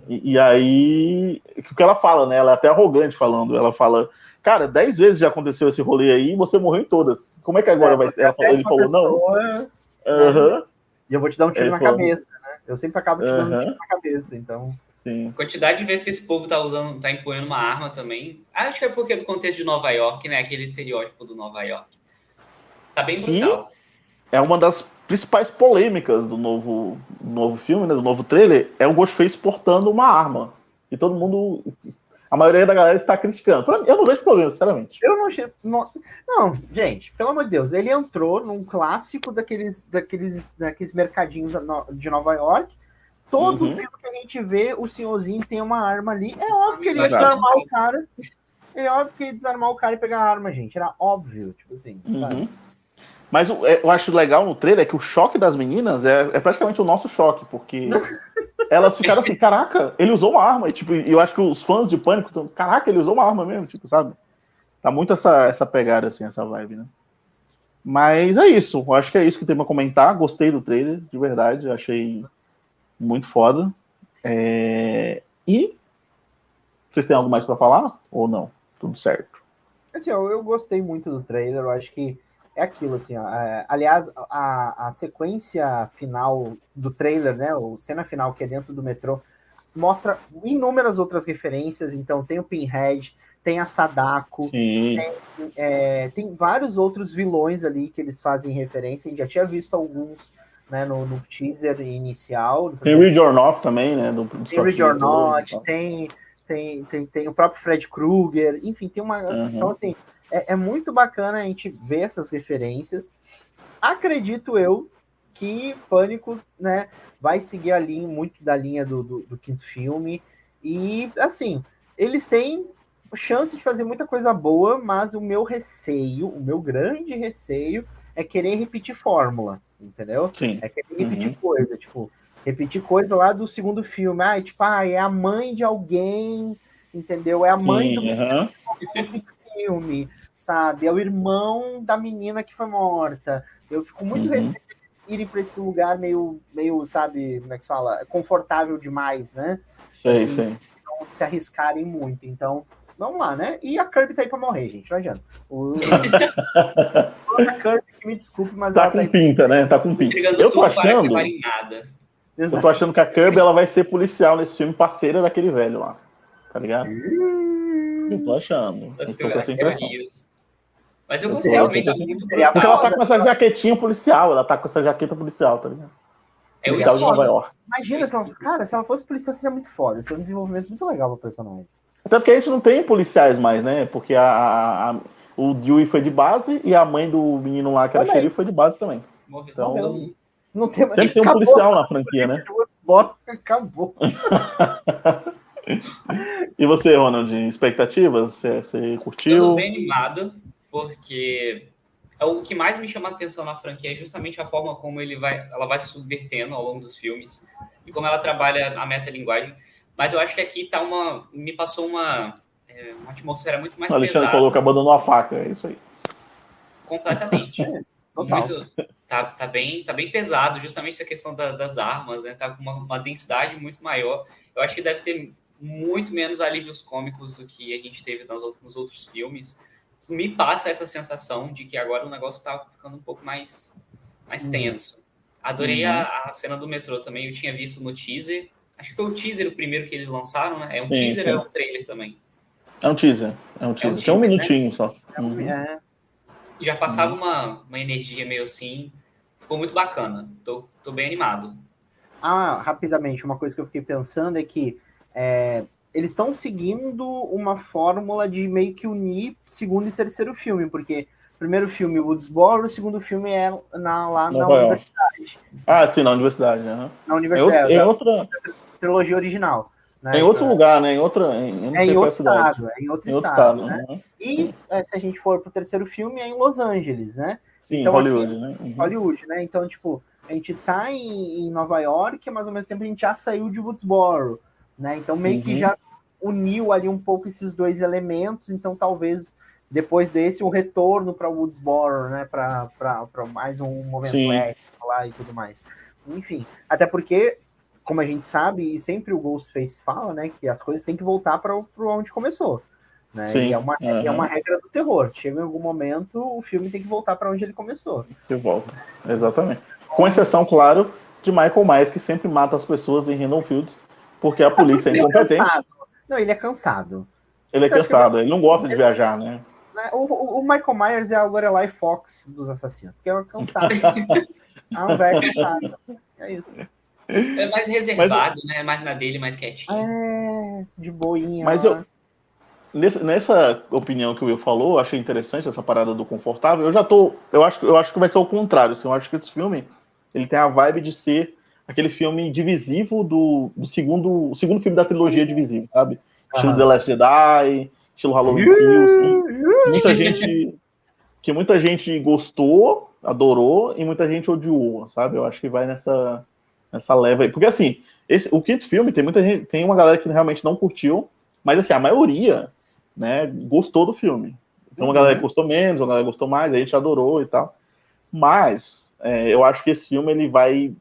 E, e, aí, o que ela fala, né? Ela é até arrogante falando. Ela fala, cara, dez vezes já aconteceu esse rolê aí e você morreu em todas. Como é que agora é, vai ser? Ele falou, pessoa, não. Uhum. E eu vou te dar um tiro Ele na falou, cabeça, né? Eu sempre acabo te dando um tiro na cabeça, então. Sim. A quantidade de vezes que esse povo tá usando, tá empunhando uma arma também. Acho que é porque é do contexto de Nova York, né? Aquele estereótipo do Nova York. Tá bem brutal. E é uma das principais polêmicas do novo, novo filme, né, do novo trailer, é o Ghostface portando uma arma. E todo mundo. A maioria da galera está criticando. Eu não vejo problema, sinceramente. Eu não Não, não, gente, pelo amor de Deus, ele entrou num clássico daqueles, daqueles, daqueles mercadinhos de Nova York. Todo uhum. filme que a gente vê, o senhorzinho tem uma arma ali. É óbvio que ele ia desarmar o cara. É óbvio que ia desarmar o cara e pegar a arma, gente. Era óbvio, tipo assim. Uhum. Mas é, eu acho legal no trailer é que o choque das meninas é, é praticamente o nosso choque, porque elas ficaram assim, caraca, ele usou uma arma. E tipo, eu acho que os fãs de Pânico estão, caraca, ele usou uma arma mesmo, tipo, sabe? Tá muito essa, essa pegada, assim, essa vibe, né? Mas é isso, eu acho que é isso que tem pra comentar. Gostei do trailer, de verdade, achei muito foda. É... E vocês têm algo mais para falar ou não? Tudo certo. Assim, eu, eu gostei muito do trailer, eu acho que é aquilo, assim, ó, é, aliás, a, a sequência final do trailer, né, o cena final que é dentro do metrô, mostra inúmeras outras referências, então tem o Pinhead, tem a Sadako, tem, é, tem, vários outros vilões ali que eles fazem referência, a gente já tinha visto alguns né, no, no teaser inicial. Tem Read or Not também, né? Do, do tem Read or Not, tem, tem, tem, tem o próprio Fred Krueger, enfim, tem uma... Uhum. Então, assim, é, é muito bacana a gente ver essas referências. Acredito eu que Pânico, né, vai seguir a linha, muito da linha do, do, do, quinto filme. E, assim, eles têm chance de fazer muita coisa boa, mas o meu receio, o meu grande receio, é querer repetir fórmula, entendeu? Sim. É querer repetir uhum. coisa, tipo, repetir coisa lá do segundo filme. Ah, tipo, ah, é a mãe de alguém, entendeu? É a mãe Sim, do. Uhum filme, sabe? É o irmão da menina que foi morta. Eu fico muito uhum. receoso irem para esse lugar meio, meio, sabe, como é que fala? Confortável demais, né? Sei, assim, sei. Não se arriscarem muito. Então, vamos lá, né? E a Kirby tá aí pra morrer, gente, não adianta. O... a Kirby, que me desculpe, mas tá com tá pinta, né? Tá com pinta. Eu tô achando. Eu tô achando que a Kirby ela vai ser policial nesse filme, parceira daquele velho lá. Tá ligado? Eu tô achando. As, as teorias. Mas eu gostei também, tá muito brutal, Porque ela tá com essa jaquetinha policial, ela tá com essa jaqueta policial, tá ligado? É o de Nova York. Imagina se ela, cara, se ela fosse policial seria muito foda, seria um desenvolvimento muito legal pro personagem. Até porque a gente não tem policiais mais, né? Porque a, a, a o Dewey foi de base e a mãe do menino lá, que era xerife, foi de base também. Morreu. Então, não, não tem mais. Sempre tem um acabou, policial na franquia, né? Acabou. e você, Ronald, expectativas? Você, você curtiu? Tô bem animado, porque é o que mais me chama a atenção na franquia é justamente a forma como ele vai, ela vai se subvertendo ao longo dos filmes e como ela trabalha a metalinguagem. Mas eu acho que aqui tá uma, me passou uma, é, uma atmosfera muito mais o Alexandre pesada. falou que abandonou a faca, é isso aí. Completamente. muito, tá, tá, bem, tá bem pesado, justamente essa questão da, das armas, né? Tá com uma, uma densidade muito maior. Eu acho que deve ter muito menos alívios cômicos do que a gente teve nos outros filmes. Me passa essa sensação de que agora o negócio está ficando um pouco mais, mais uhum. tenso. Adorei uhum. a, a, cena do metrô também, eu tinha visto no teaser. Acho que foi o teaser o primeiro que eles lançaram, né? É um sim, teaser sim. é um trailer também? É um teaser. É um teaser. É um, teaser, um minutinho né? só. É uhum. É. Já passava uhum. uma, uma energia meio assim. Ficou muito bacana. Tô, tô bem animado. Ah, rapidamente, uma coisa que eu fiquei pensando é que é, eles estão seguindo uma fórmula de meio que unir segundo e terceiro filme, porque o primeiro filme Woodsboro, o segundo filme é na, lá na universidade. Ah, sim, na universidade, né? Na universidade. É, outra... Trilogia original. Né? Em outro lugar, né? Em outra. Em, é em outro estado, é em outro, em outro estado, estado, né? Uhum. E é, se a gente for pro terceiro filme, é em Los Angeles, né? Sim, então, Hollywood, aqui, né? Uhum. Hollywood, né? Então, tipo, a gente tá em, em Nova York, mas ao mesmo tempo a gente já saiu de Woodsboro né? Então meio uhum. que já uniu ali um pouco esses dois elementos, então talvez depois desse um retorno para Woodsboro, né? Para mais um momento lá e tudo mais. Enfim, até porque, como a gente sabe, e sempre o Ghostface fala, né? Que as coisas têm que voltar para onde começou. Né? Sim, e é uma, uhum. é uma regra do terror. Chega em algum momento, o filme tem que voltar para onde ele começou. De volta, exatamente. Com exceção, claro, de Michael Myers, que sempre mata as pessoas em Random Fields porque a polícia é, é incompetente. não, ele é cansado. Ele é cansado, ele não gosta de viajar, né? né? O, o, Michael Myers é a Lorelai Fox dos assassinos, porque é cansado. Ah, um velho cansado. É isso. É mais reservado, Mas, né? Mais na dele, mais quietinho. É, de boinha. Mas eu, nessa, nessa opinião que o Will falou, eu achei interessante essa parada do confortável. Eu já tô. Eu acho, eu acho que vai ser o contrário. Assim, eu acho que esse filme ele tem a vibe de ser aquele filme divisivo do, do segundo, o segundo filme da trilogia divisivo, sabe? Estilo The Last Jedi, estilo Halloween Kills. Que muita gente. Que muita gente gostou, adorou, e muita gente odiou, sabe? Eu acho que vai nessa, nessa leva aí. Porque assim, esse, o quinto filme tem muita gente. Tem uma galera que realmente não curtiu, mas assim, a maioria né, gostou do filme. Então, uma uhum. galera gostou menos, uma galera gostou mais, a gente adorou e tal. Mas é, eu acho que esse filme ele vai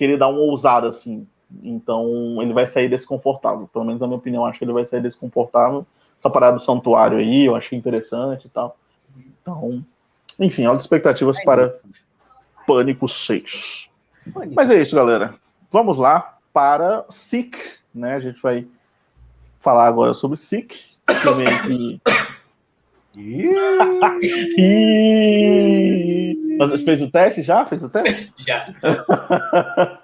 querer dar uma ousada assim. Então ele vai sair desconfortável. Pelo menos na minha opinião, acho que ele vai sair desconfortável. Essa parada do santuário aí, eu achei interessante e tal. Então, enfim, altas expectativas é para Pânico 6. Mas é isso, galera. Vamos lá para Sick, né? A gente vai falar agora sobre filme que Mas fez o teste já? Fez o teste? Já.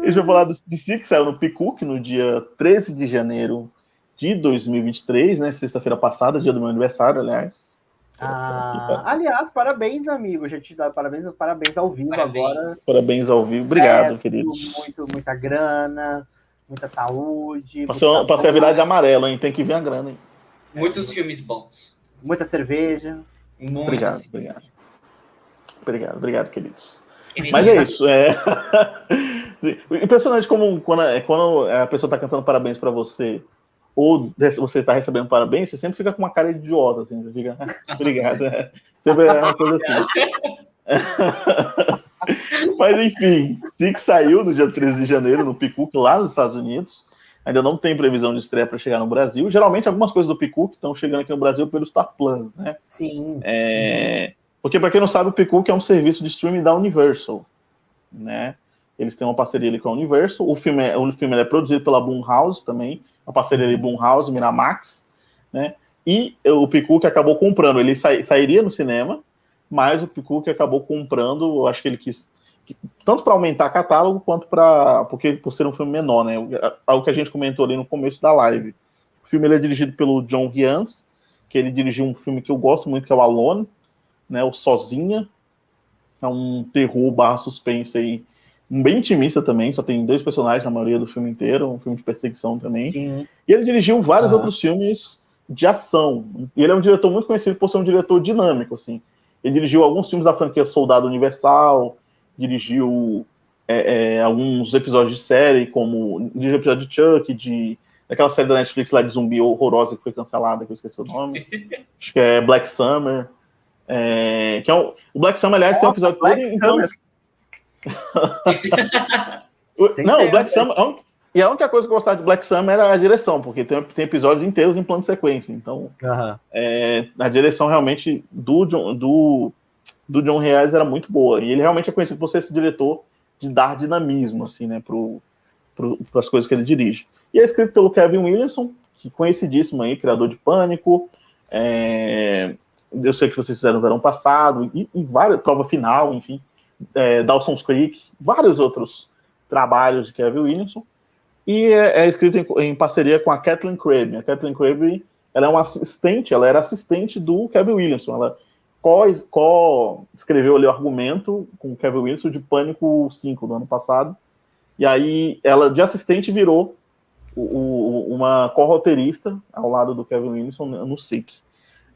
Deixa eu falar do, de si, que saiu no Picook no dia 13 de janeiro de 2023, né? Sexta-feira passada, dia do meu aniversário, aliás. Ah, aliás, parabéns, amigo. Já te dá parabéns, parabéns ao vivo parabéns. agora. Parabéns ao vivo. Obrigado, é, querido. Muito, muita grana, muita saúde. Passei, passei a virar de amarelo, hein? Tem que vir a grana, hein? Muitos filmes bons. Muita cerveja. Muito obrigado, obrigado. Obrigado, obrigado, queridos. Mas é isso. É... Impressionante como quando, é, quando a pessoa está cantando parabéns para você, ou você está recebendo parabéns, você sempre fica com uma cara de idiota, assim, você fica, obrigado. É. Sempre é uma coisa assim. Mas enfim, Six saiu no dia 13 de janeiro no Picook, lá nos Estados Unidos. Ainda não tem previsão de estreia para chegar no Brasil. Geralmente, algumas coisas do Picook estão chegando aqui no Brasil pelo Star Plus, né? Sim. É... Porque, para quem não sabe, o Picook é um serviço de streaming da Universal, né? Eles têm uma parceria ali com a Universal. O filme é, o filme é produzido pela Blumhouse também, a parceria ali Blumhouse, Miramax, né? E o Picook acabou comprando. Ele sa sairia no cinema, mas o Picook acabou comprando. Eu acho que ele quis tanto para aumentar catálogo quanto para porque por ser um filme menor, né? Algo que a gente comentou ali no começo da live. O filme ele é dirigido pelo John Hyans, que ele dirigiu um filme que eu gosto muito que é o Alone, né? O Sozinha, é um terror barra suspense aí, bem intimista também, só tem dois personagens na maioria do filme inteiro, um filme de perseguição também. Sim. E ele dirigiu vários ah. outros filmes de ação. E ele é um diretor muito conhecido por ser um diretor dinâmico, assim. Ele dirigiu alguns filmes da franquia Soldado Universal, dirigiu é, é, alguns episódios de série, como dirigiu episódio de Chuck, de daquela série da Netflix lá de zumbi horrorosa que foi cancelada, que eu esqueci o nome. Acho que é Black Summer. É, que é um, o Black Summer, aliás, Nossa, tem um episódio Black todo. Então... Não, o Black Summer. E a única coisa que eu gostava de Black Summer era a direção, porque tem, tem episódios inteiros em plano de sequência. Então, uhum. é, a direção realmente do, do do John Reais era muito boa. E ele realmente é conhecido por ser esse diretor de dar dinamismo, assim, né, para as coisas que ele dirige. E é escrito pelo Kevin Williamson, que conhecidíssimo aí, criador de Pânico. É, eu sei que vocês fizeram no verão passado, e, e várias, prova final, enfim, é, Dawson's Creek, vários outros trabalhos de Kevin Williamson. E é, é escrito em, em, parceria com a Kathleen Crabb. A Kathleen Crabb ela é uma assistente, ela era assistente do Kevin Williamson. Ela co-escreveu ali o argumento com o Kevin Wilson de Pânico 5 do ano passado. E aí ela, de assistente, virou o, o, uma co-roteirista ao lado do Kevin Wilson no SIC.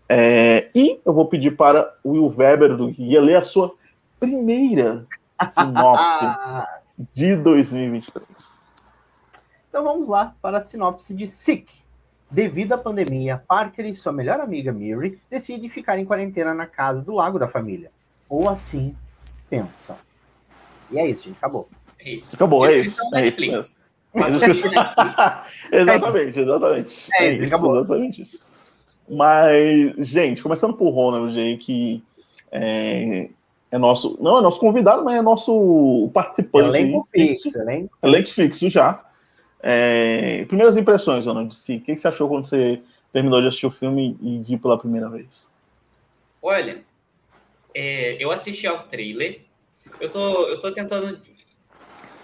É, e eu vou pedir para o Will Weber do Guia ler a sua primeira sinopse de 2023. Então vamos lá para a sinopse de SIC. Devido à pandemia, Parker e sua melhor amiga Miri decidem ficar em quarentena na casa do lago da família. Ou assim pensam. E é isso, gente. Acabou. É isso. Acabou, é isso. É isso. exatamente, exatamente. É, isso, acabou. exatamente isso. Mas, gente, começando por Ronald, gente, que é, é, nosso. Não é nosso convidado, mas é nosso participante. Elenco fixo, elenco. Elenco fixo já. É, primeiras impressões, Ronald, de si. O que você achou quando você terminou de assistir o filme e viu pela primeira vez? Olha, é, eu assisti ao trailer Eu tô, eu tô tentando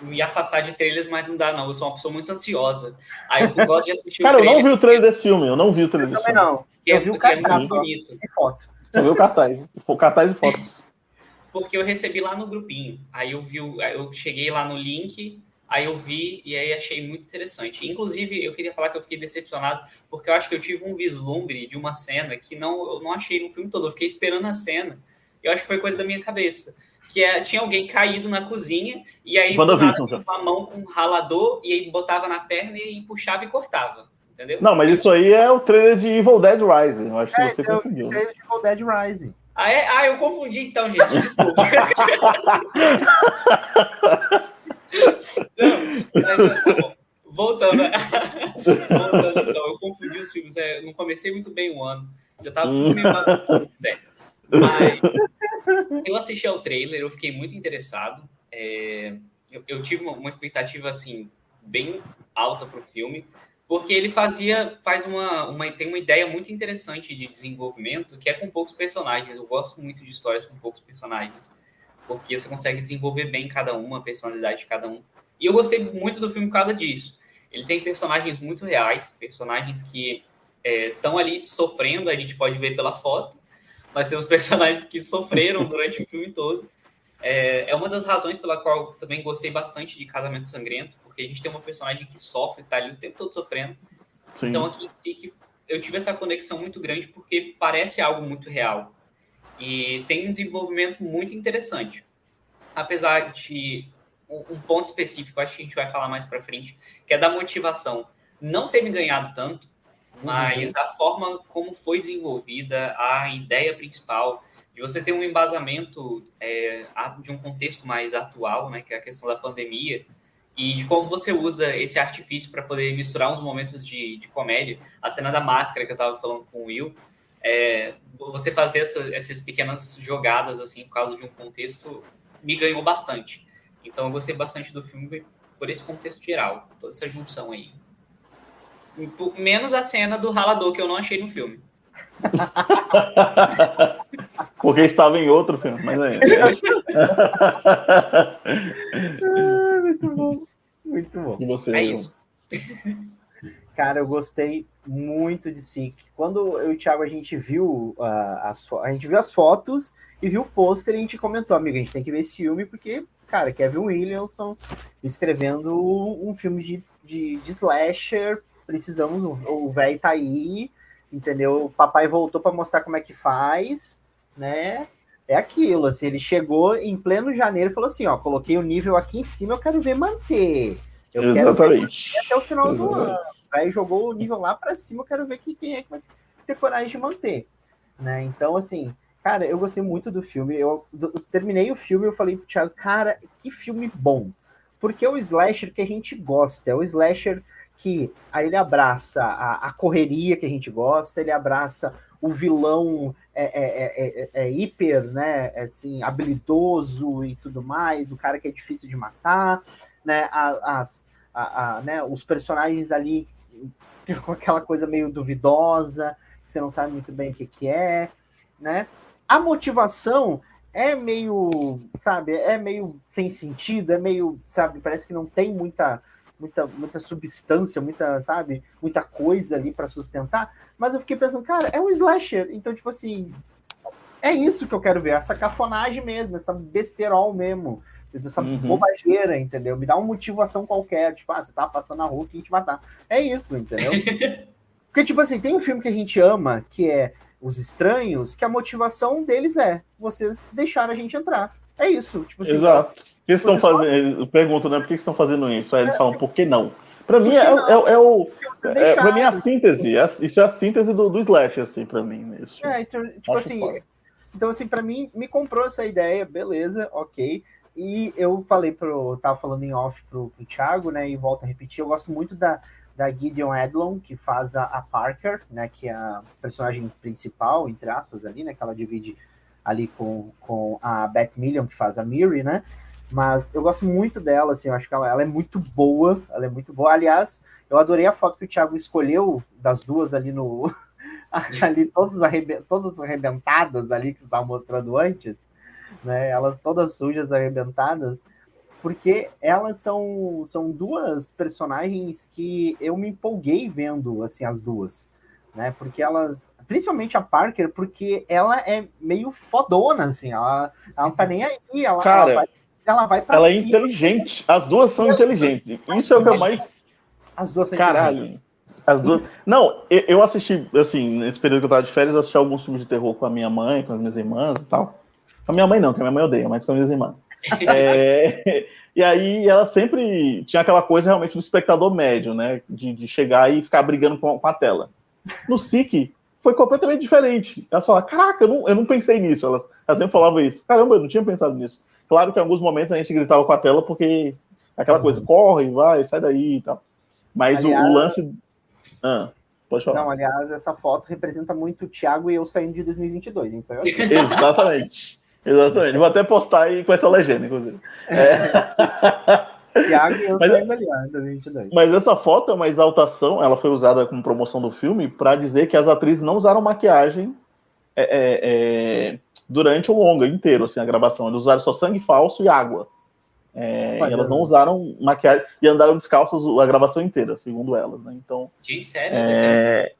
me afastar de trailers, mas não dá, não. Eu sou uma pessoa muito ansiosa. Aí eu gosto de assistir Cara, o trailer. eu não vi o trailer desse filme, eu não vi o trailer desse filme. Não, eu, vi o cartaz, é bonito. E foto. Eu vi o cartaz, o cartaz e fotos. Porque eu recebi lá no grupinho. Aí eu vi, eu cheguei lá no link, aí eu vi e aí achei muito interessante. Inclusive, eu queria falar que eu fiquei decepcionado, porque eu acho que eu tive um vislumbre de uma cena que não, eu não achei no filme todo. Eu fiquei esperando a cena. Eu acho que foi coisa da minha cabeça que é, tinha alguém caído na cozinha e aí botava uma mão com um ralador e aí botava na perna e puxava e cortava. Entendeu? Não, mas isso aí é o trailer de Evil Dead Rising. Eu acho que é, você confundiu. É o trailer de Evil Dead Rising. Ah, é? ah, eu confundi então, gente. Desculpa. Não, mas, tá Voltando. Voltando, então, eu confundi os filmes. É, não comecei muito bem o ano. Já tava tudo meio bagunçado. Né? Mas eu assisti ao trailer, eu fiquei muito interessado. É, eu, eu, tive uma, uma, expectativa assim bem alta para o filme, porque ele fazia faz uma, uma tem uma ideia muito interessante de desenvolvimento que é com poucos personagens. Eu gosto muito de histórias com poucos personagens, porque você consegue desenvolver bem cada uma, a personalidade de cada um. E eu gostei muito do filme por causa disso. Ele tem personagens muito reais, personagens que estão é, ali sofrendo, a gente pode ver pela foto, mas tem os personagens que sofreram durante o filme todo. É, é uma das razões pela qual também gostei bastante de Casamento Sangrento, porque a gente tem uma personagem que sofre, tá ali o tempo todo sofrendo. Sim. Então aqui em si eu tive essa conexão muito grande porque parece algo muito real. E tem um desenvolvimento muito interessante. Apesar de um ponto específico, acho que a gente vai falar mais para frente, que é da motivação. Não ter me ganhado tanto, mas uhum. a forma como foi desenvolvida, a ideia principal, de você ter um embasamento é, de um contexto mais atual, né, que é a questão da pandemia, e de como você usa esse artifício para poder misturar uns momentos de, de, comédia. A cena da máscara que eu estava falando com o Will, é, você fazer essa, essas pequenas jogadas assim por causa de um contexto me ganhou bastante. Então eu gostei bastante do filme por esse contexto geral, toda essa junção aí. Menos a cena do ralador que eu não achei no filme. Porque estava em outro filme, mas é. ah, muito bom. Muito bom. E você, é isso. Cara, eu gostei muito de Sick. Quando eu e o Thiago a gente viu uh, as a gente viu as fotos e viu o pôster e a gente comentou, amigo, a gente tem que ver esse filme porque, cara, Kevin Williamson escrevendo um filme de, de, de slasher precisamos, o velho tá aí, entendeu? O papai voltou para mostrar como é que faz, né? É aquilo, assim, ele chegou em pleno janeiro e falou assim, ó, coloquei o nível aqui em cima, eu quero ver manter. Eu Exatamente. quero ver até o final Exatamente. do ano. Velho jogou o nível lá para cima, eu quero ver que, quem é que vai ter coragem de manter, né? Então, assim, cara, eu gostei muito do filme. Eu, eu terminei o filme e falei pro Thiago, cara, que filme bom. Porque é o slasher que a gente gosta, é o slasher que aí ele abraça a, a, correria que a gente gosta, ele abraça o vilão é, é, é, é, hiper, né, assim, habilidoso e tudo mais, o cara que é difícil de matar, né, as, a, a, né, os personagens ali com aquela coisa meio duvidosa, que você não sabe muito bem o que, que é, né, a motivação é meio, sabe, é meio sem sentido, é meio, sabe, parece que não tem muita muita, muita substância, muita, sabe, muita coisa ali para sustentar. Mas eu fiquei pensando, cara, é um slasher. Então, tipo assim, é isso que eu quero ver, essa cafonagem mesmo, essa besterol mesmo, essa uhum. bobageira, entendeu? Me dá uma motivação qualquer, tipo, ah, você tá passando na rua que a gente matar. É isso, entendeu? Porque, tipo assim, tem um filme que a gente ama, que é Os Estranhos, que a motivação deles é vocês deixaram a gente entrar. É isso. Tipo assim, Exato que estão fazendo? Eu pergunto, né? Por que estão fazendo isso? Aí eles falam, por que não? Para mim, é, é, é, o. É, pra mim, é a síntese. É, isso é a síntese do, do Slash, assim, pra mim. Isso. É, então, tipo Acho assim. Foda. Então, assim, pra mim, me comprou essa ideia, beleza, ok. E eu falei pro. Tava falando em off pro, pro Thiago, né? E volto a repetir, eu gosto muito da, da Gideon Edlon, que faz a, a Parker, né? Que é a personagem principal, entre aspas, ali, né? Que ela divide ali com, com a Beth Million, que faz a Miri, né? Mas eu gosto muito dela, assim, eu acho que ela, ela, é muito boa, ela é muito boa. Aliás, eu adorei a foto que o Thiago escolheu das duas ali no. ali, todas, todas arrebentadas ali que você estava mostrando antes. Né? Elas todas sujas, arrebentadas, porque elas são, são duas personagens que eu me empolguei vendo, assim, as duas, né? Porque elas, principalmente a Parker, porque ela é meio fodona, assim, ela, ela não tá nem aí, ela, Cara, ela vai, ela vai pra Ela é cima. inteligente. As duas são inteligentes. Isso é o que eu mais. As duas são Caralho. As duas. Não, eu eu assisti, assim, nesse período que eu tava de férias, eu assisti alguns filmes de terror com a minha mãe, com as minhas irmãs e tal. Com a minha mãe não, que a minha mãe odeia, mas com as minhas irmãs. É, E aí ela sempre tinha aquela coisa realmente do espectador médio, né? De, de chegar e ficar brigando com, com a tela. No SIC foi completamente diferente. Ela falava, caraca, eu não, eu não pensei nisso. Elas, elas sempre falavam isso. Caramba, eu não tinha pensado nisso. Claro que em alguns momentos a gente gritava com a tela porque aquela coisa, corre, vai, sai daí e tal. Mas o- Aliás- o, lance. Ah, pode falar. Não, aliás, essa foto representa muito o Thiago e eu saindo de 2022, a gente saiu assim. Exatamente. Exatamente. Vou até postar aí com essa legenda, inclusive. É. Thiago e eu Mas- saindo ali, ó, em 2022. Mas essa foto é uma exaltação, ela foi usada como promoção do filme para dizer que as atrizes não usaram maquiagem é, é, é, durante o longa inteiro, assim, a gravação. Eles usaram só sangue falso e água. É, Olha. e elas não usaram maquiagem e andaram descalças a gravação inteira, segundo elas, né? Então, Gente, sério? é...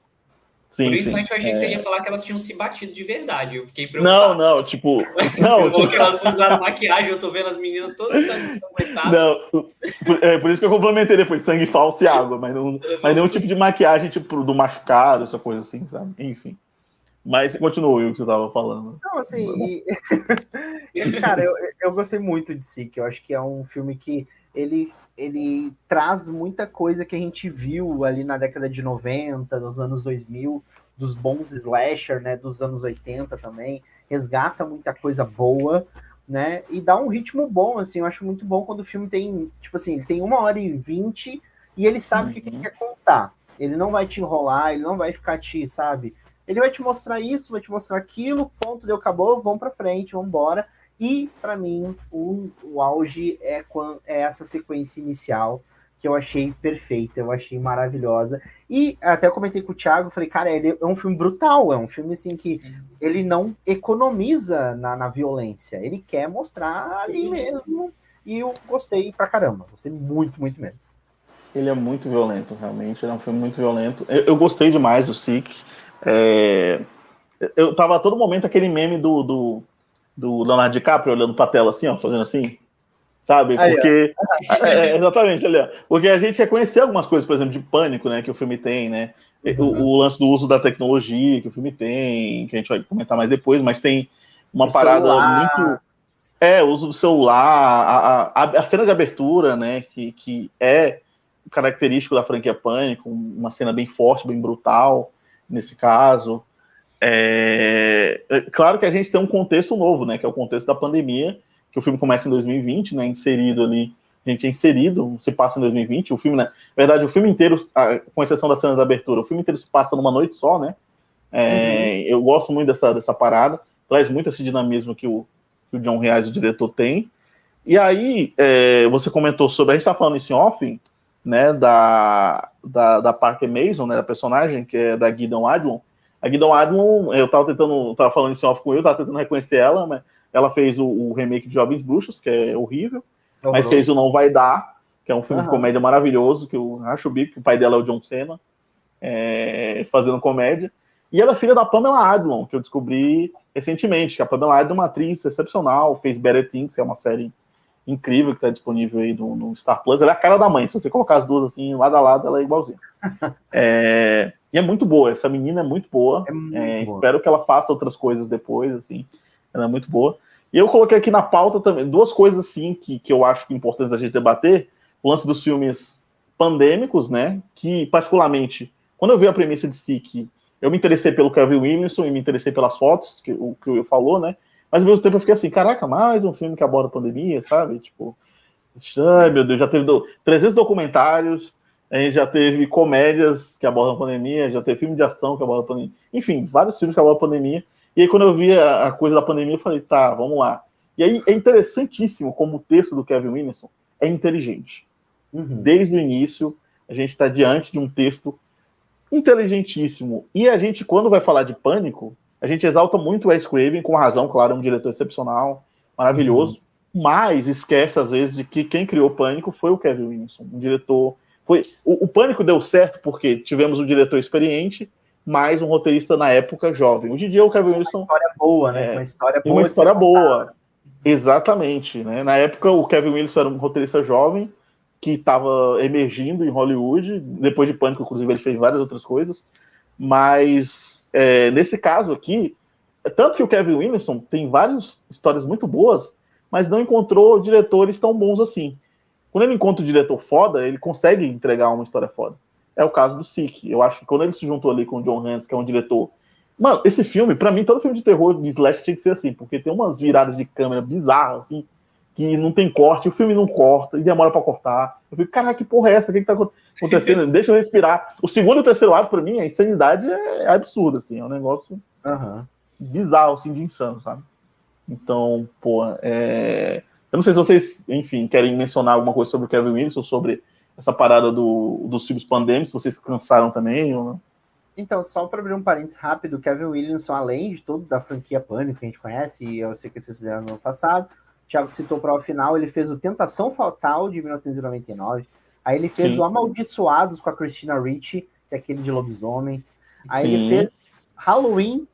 sim, Por isso sim. eu achei que É. você ia falar que elas tinham se batido de verdade. Eu fiquei Não, preocupado. não, tipo, Você não, falou tipo, que elas não usaram maquiagem, eu tô vendo as meninas todas sanguentadas. Não, é, por isso que eu complementei depois, sangue falso e água, mas, não, mas nenhum tipo de maquiagem, tipo, do machucado, essa coisa assim, sabe? Enfim. Mas continua o que você tava falando. Não, assim, e- cara, eu, eu gostei muito de Sick. Eu acho que é um filme que ele, ele traz muita coisa que a gente viu ali na década de 90, nos anos 2000, dos bons slasher, né, dos anos 80 também. Resgata muita coisa boa, né, e dá um ritmo bom, assim. Eu acho muito bom quando o filme tem, tipo assim, ele tem uma hora e vinte e ele sabe o que, que ele Uhum. quer contar. Ele não vai te enrolar, ele não vai ficar te, sabe? Ele vai te mostrar isso, vai te mostrar aquilo, ponto, deu, acabou, vamos pra frente, vamos embora. E, para mim, o, o auge é, quan- é essa sequência inicial, que eu achei perfeita, eu achei maravilhosa. E até eu comentei com o Thiago, falei, cara, ele é um filme brutal, é um filme, assim, que ele não economiza na, na violência, ele quer mostrar ali mesmo. E eu gostei pra caramba, gostei muito, muito mesmo. Ele é muito violento, realmente. Ele é um filme muito violento. Eu, eu gostei demais do Sick. É, eu tava a todo momento aquele meme do, do, do Leonardo DiCaprio olhando pra tela assim, ó, fazendo assim. Sabe? Aí. Porque. É, exatamente, ali, ó. Porque a gente reconhecer algumas coisas, por exemplo, de pânico, né? Que o filme tem, né? O, Uhum. o lance do uso da tecnologia que o filme tem, que a gente vai comentar mais depois, mas tem uma O parada celular. muito. É, o uso do celular, a, a, a cena de abertura, né? Que, que é característico da franquia Pânico, uma cena bem forte, bem brutal, nesse caso. É, é claro que a gente tem um contexto novo, né? Que é o contexto da pandemia, que o filme começa em 2020, né? Inserido ali, a gente é inserido, se passa em 2020. O filme, né? Na verdade, o filme inteiro, com exceção da cena da abertura, o filme inteiro se passa numa noite só, né? É, Eu gosto muito dessa, dessa parada, traz muito esse dinamismo que o, que o John Reais, o diretor, tem. E aí, é, você comentou sobre, a gente tá falando isso em off, né, da, da, da Parker Mason, né, da personagem, que é da Gideon Adlon. A Gideon Adlon, eu tava tentando, tava falando isso em off com eu, tava tentando reconhecer ela, mas ela fez o, o remake de Jovens Bruxos, que é horrível, mas fez o Não Vai Dar, que é um filme de Aham. comédia maravilhoso, que eu acho o bico, que o pai dela é o John Cena, é, fazendo comédia. E ela é filha da Pamela Adlon, que eu descobri recentemente, que a Pamela Adlon é uma atriz excepcional, fez Better Things, que é uma série incrível que está disponível aí no, no Star Plus. Ela é a cara da mãe, se você colocar as duas assim, lado a lado, ela é igualzinha. É, e é muito boa, essa menina é muito boa. É muito É, boa. espero que ela faça outras coisas depois, assim. Ela é muito boa. E eu coloquei aqui na pauta também duas coisas, assim, que, que eu acho que é importante a gente debater. O lance dos filmes pandêmicos, né? Que, particularmente, quando eu vi a premissa de Sick, eu me interessei pelo Kevin Williamson e me interessei pelas fotos, que o que o falou, né? Mas ao mesmo tempo eu fiquei assim, caraca, mais um filme que aborda a pandemia, sabe? Tipo, ai meu Deus, já teve do, 300 documentários, a gente já teve comédias que abordam a pandemia, já teve filme de ação que aborda a pandemia, enfim, vários filmes que abordam a pandemia. E aí, quando eu vi a, coisa da pandemia, eu falei, tá, vamos lá. E aí é interessantíssimo como o texto do Kevin Williamson é inteligente. Uhum. Desde o início, a gente está diante de um texto inteligentíssimo. E a gente, quando vai falar de pânico, a gente exalta muito o Wes Craven, com razão, claro, é um diretor excepcional, maravilhoso, uhum. mas esquece às vezes de que quem criou Pânico foi o Kevin Williamson, um diretor. Foi o, o Pânico deu certo porque tivemos um diretor experiente, mais um roteirista na época jovem. Hoje em dia o Kevin Williamson. Uma história boa, né? É, uma história boa. Uma história boa. Exatamente. Né? Na época o Kevin Williamson era um roteirista jovem que estava emergindo em Hollywood. Depois de Pânico, inclusive, ele fez várias outras coisas. Mas é, nesse caso aqui, tanto que o Kevin Williamson tem várias histórias muito boas, mas não encontrou diretores tão bons assim. Quando ele encontra o diretor foda, ele consegue entregar uma história foda. É o caso do Sick. Eu acho que quando ele se juntou ali com o John Hans, que é um diretor. Mano, esse filme, para mim, todo filme de terror de Slash tinha que ser assim, porque tem umas viradas de câmera bizarras, assim, que não tem corte, o filme não corta, e demora para cortar. Eu fico, caraca, que porra é essa? O que, que tá acontecendo? Deixa eu respirar. O segundo e o terceiro ato, pra mim, a insanidade é absurda, assim, é um negócio uhum. bizarro, assim, de insano, sabe? Então, pô, é... eu não sei se vocês, enfim, querem mencionar alguma coisa sobre o Kevin Wilson, sobre essa parada do, dos filmes pandêmicos, vocês cansaram também ou não? Então, só para abrir um parênteses rápido, Kevin Williamson, além de tudo da franquia Pânico que a gente conhece, e eu sei que vocês fizeram no ano passado, Thiago citou para o final, ele fez o Tentação Fatal de 1999, aí ele fez Sim. o Amaldiçoados com a Christina Ricci, que é aquele de lobisomens, aí Sim. ele fez Halloween,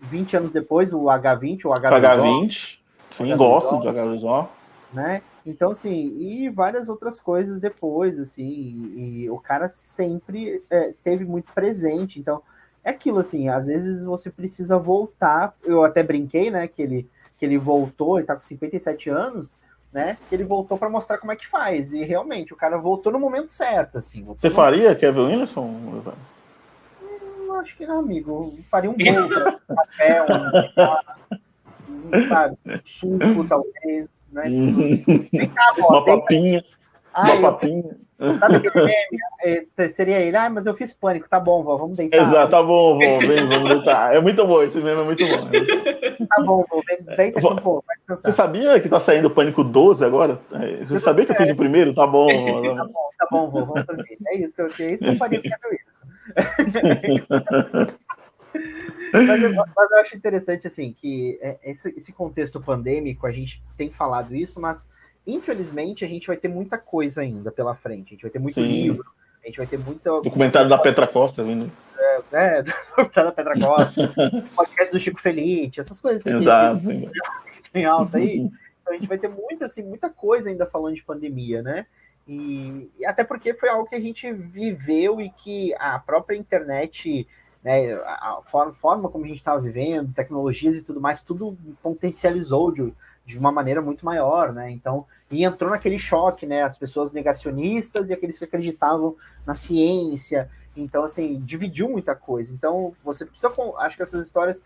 20 anos depois, o H20, o H20. H20, sim, gosto do H2O. Né? Então, assim, e várias outras coisas depois, assim, e, e o cara sempre é, teve muito presente. Então, é aquilo, assim, às vezes você precisa voltar. Eu até brinquei, né, que ele, que ele voltou, ele tá com 57 anos, né, que ele voltou para mostrar como é que faz. E realmente, o cara voltou no momento certo, assim. Você no... faria Kevin Williamson? Hum, acho que não, amigo. Faria um um papel, um, sabe, um suco, talvez né? Vem cá, pô, uma papinha. Ah, uma papinha. Sabe aquele meme? É, seria ele, ah, mas eu fiz pânico, tá bom, vó, vamos deitar. Exato, tá bom, vó, vem, vamos deitar. É muito bom, esse meme é muito bom. Tá bom, vó, deita aqui um pouco, vai descansar. Você sabia que tá saindo o Pânico 12 agora? É, você eu sabia que eu fiz o primeiro? Tá bom, vó. Tá bom, tá bom, vó, vamos dormir. É isso que eu, é isso que eu faria com isso. mas, eu, mas, eu, acho interessante, assim, que é, esse, esse, contexto pandêmico, a gente tem falado isso, mas infelizmente a gente vai ter muita coisa ainda pela frente. A gente vai ter muito Sim. livro, a gente vai ter muita. Documentário da Petra Costa vindo. É, é documentário da Petra Costa, podcast do Chico Felice, essas coisas assim, Exato. que tem alta aí. Então a gente vai ter muita, assim, muita coisa ainda falando de pandemia, né? E, e, até porque foi algo que a gente viveu e que a própria internet né, a forma, forma como a gente estava vivendo, tecnologias e tudo mais, tudo potencializou de, de uma maneira muito maior, né? Então, e entrou naquele choque, né? As pessoas negacionistas e aqueles que acreditavam na ciência. Então, assim, dividiu muita coisa. Então, você precisa. Acho que essas histórias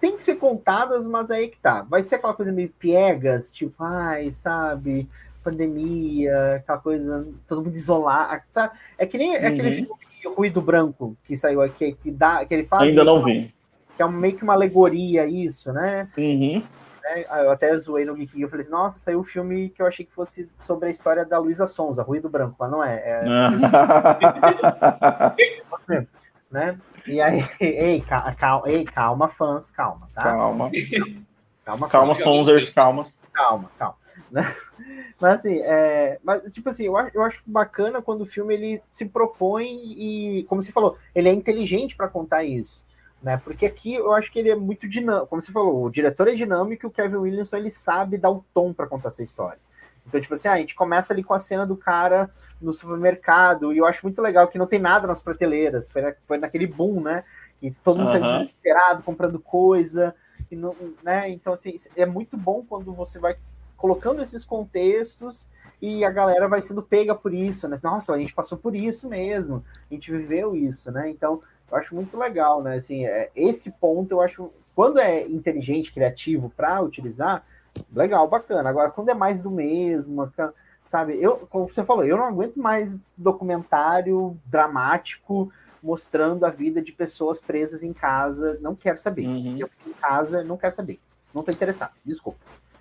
têm que ser contadas, mas aí que tá. Vai ser aquela coisa meio piegas, tipo, ai, sabe, pandemia, aquela coisa, todo mundo isolado, sabe? É que nem uhum. aquele filme Ruído Branco que saiu aqui, que, dá, que ele faz. Ainda não vi. Que é meio que uma alegoria isso, né? Uhum. Né? Eu até zoei no Geek, eu falei assim, nossa, saiu o um filme que eu achei que fosse sobre a história da Luísa Sonza, Ruído Branco, mas não é. é... né? E aí, ei, calma, ei, calma, fãs, calma, tá? Calma. Calma, calma, Sonzers, calma. Calma, calma. Né? Mas assim, é, mas, tipo assim, eu acho, eu acho bacana quando o filme ele se propõe e, como você falou, ele é inteligente para contar isso. Né? Porque aqui eu acho que ele é muito dinâmico. Como você falou, o diretor é dinâmico e o Kevin Williamson ele sabe dar o tom para contar essa história. Então, tipo assim, ah, a gente começa ali com a cena do cara no supermercado, e eu acho muito legal que não tem nada nas prateleiras. Foi, na, foi naquele boom, né? E todo mundo uhum. desesperado, comprando coisa. E não, né? Então, assim, é muito bom quando você vai colocando esses contextos e a galera vai sendo pega por isso, né? Nossa, a gente passou por isso mesmo, a gente viveu isso, né? Então, eu acho muito legal, né? Assim, é, esse ponto eu acho, quando é inteligente, criativo para utilizar, legal, bacana. Agora, quando é mais do mesmo, sabe? Eu, como você falou, eu não aguento mais documentário dramático mostrando a vida de pessoas presas em casa. Não quero saber. Uhum. Eu fico em casa, não quero saber. Não tô interessado. Desculpa.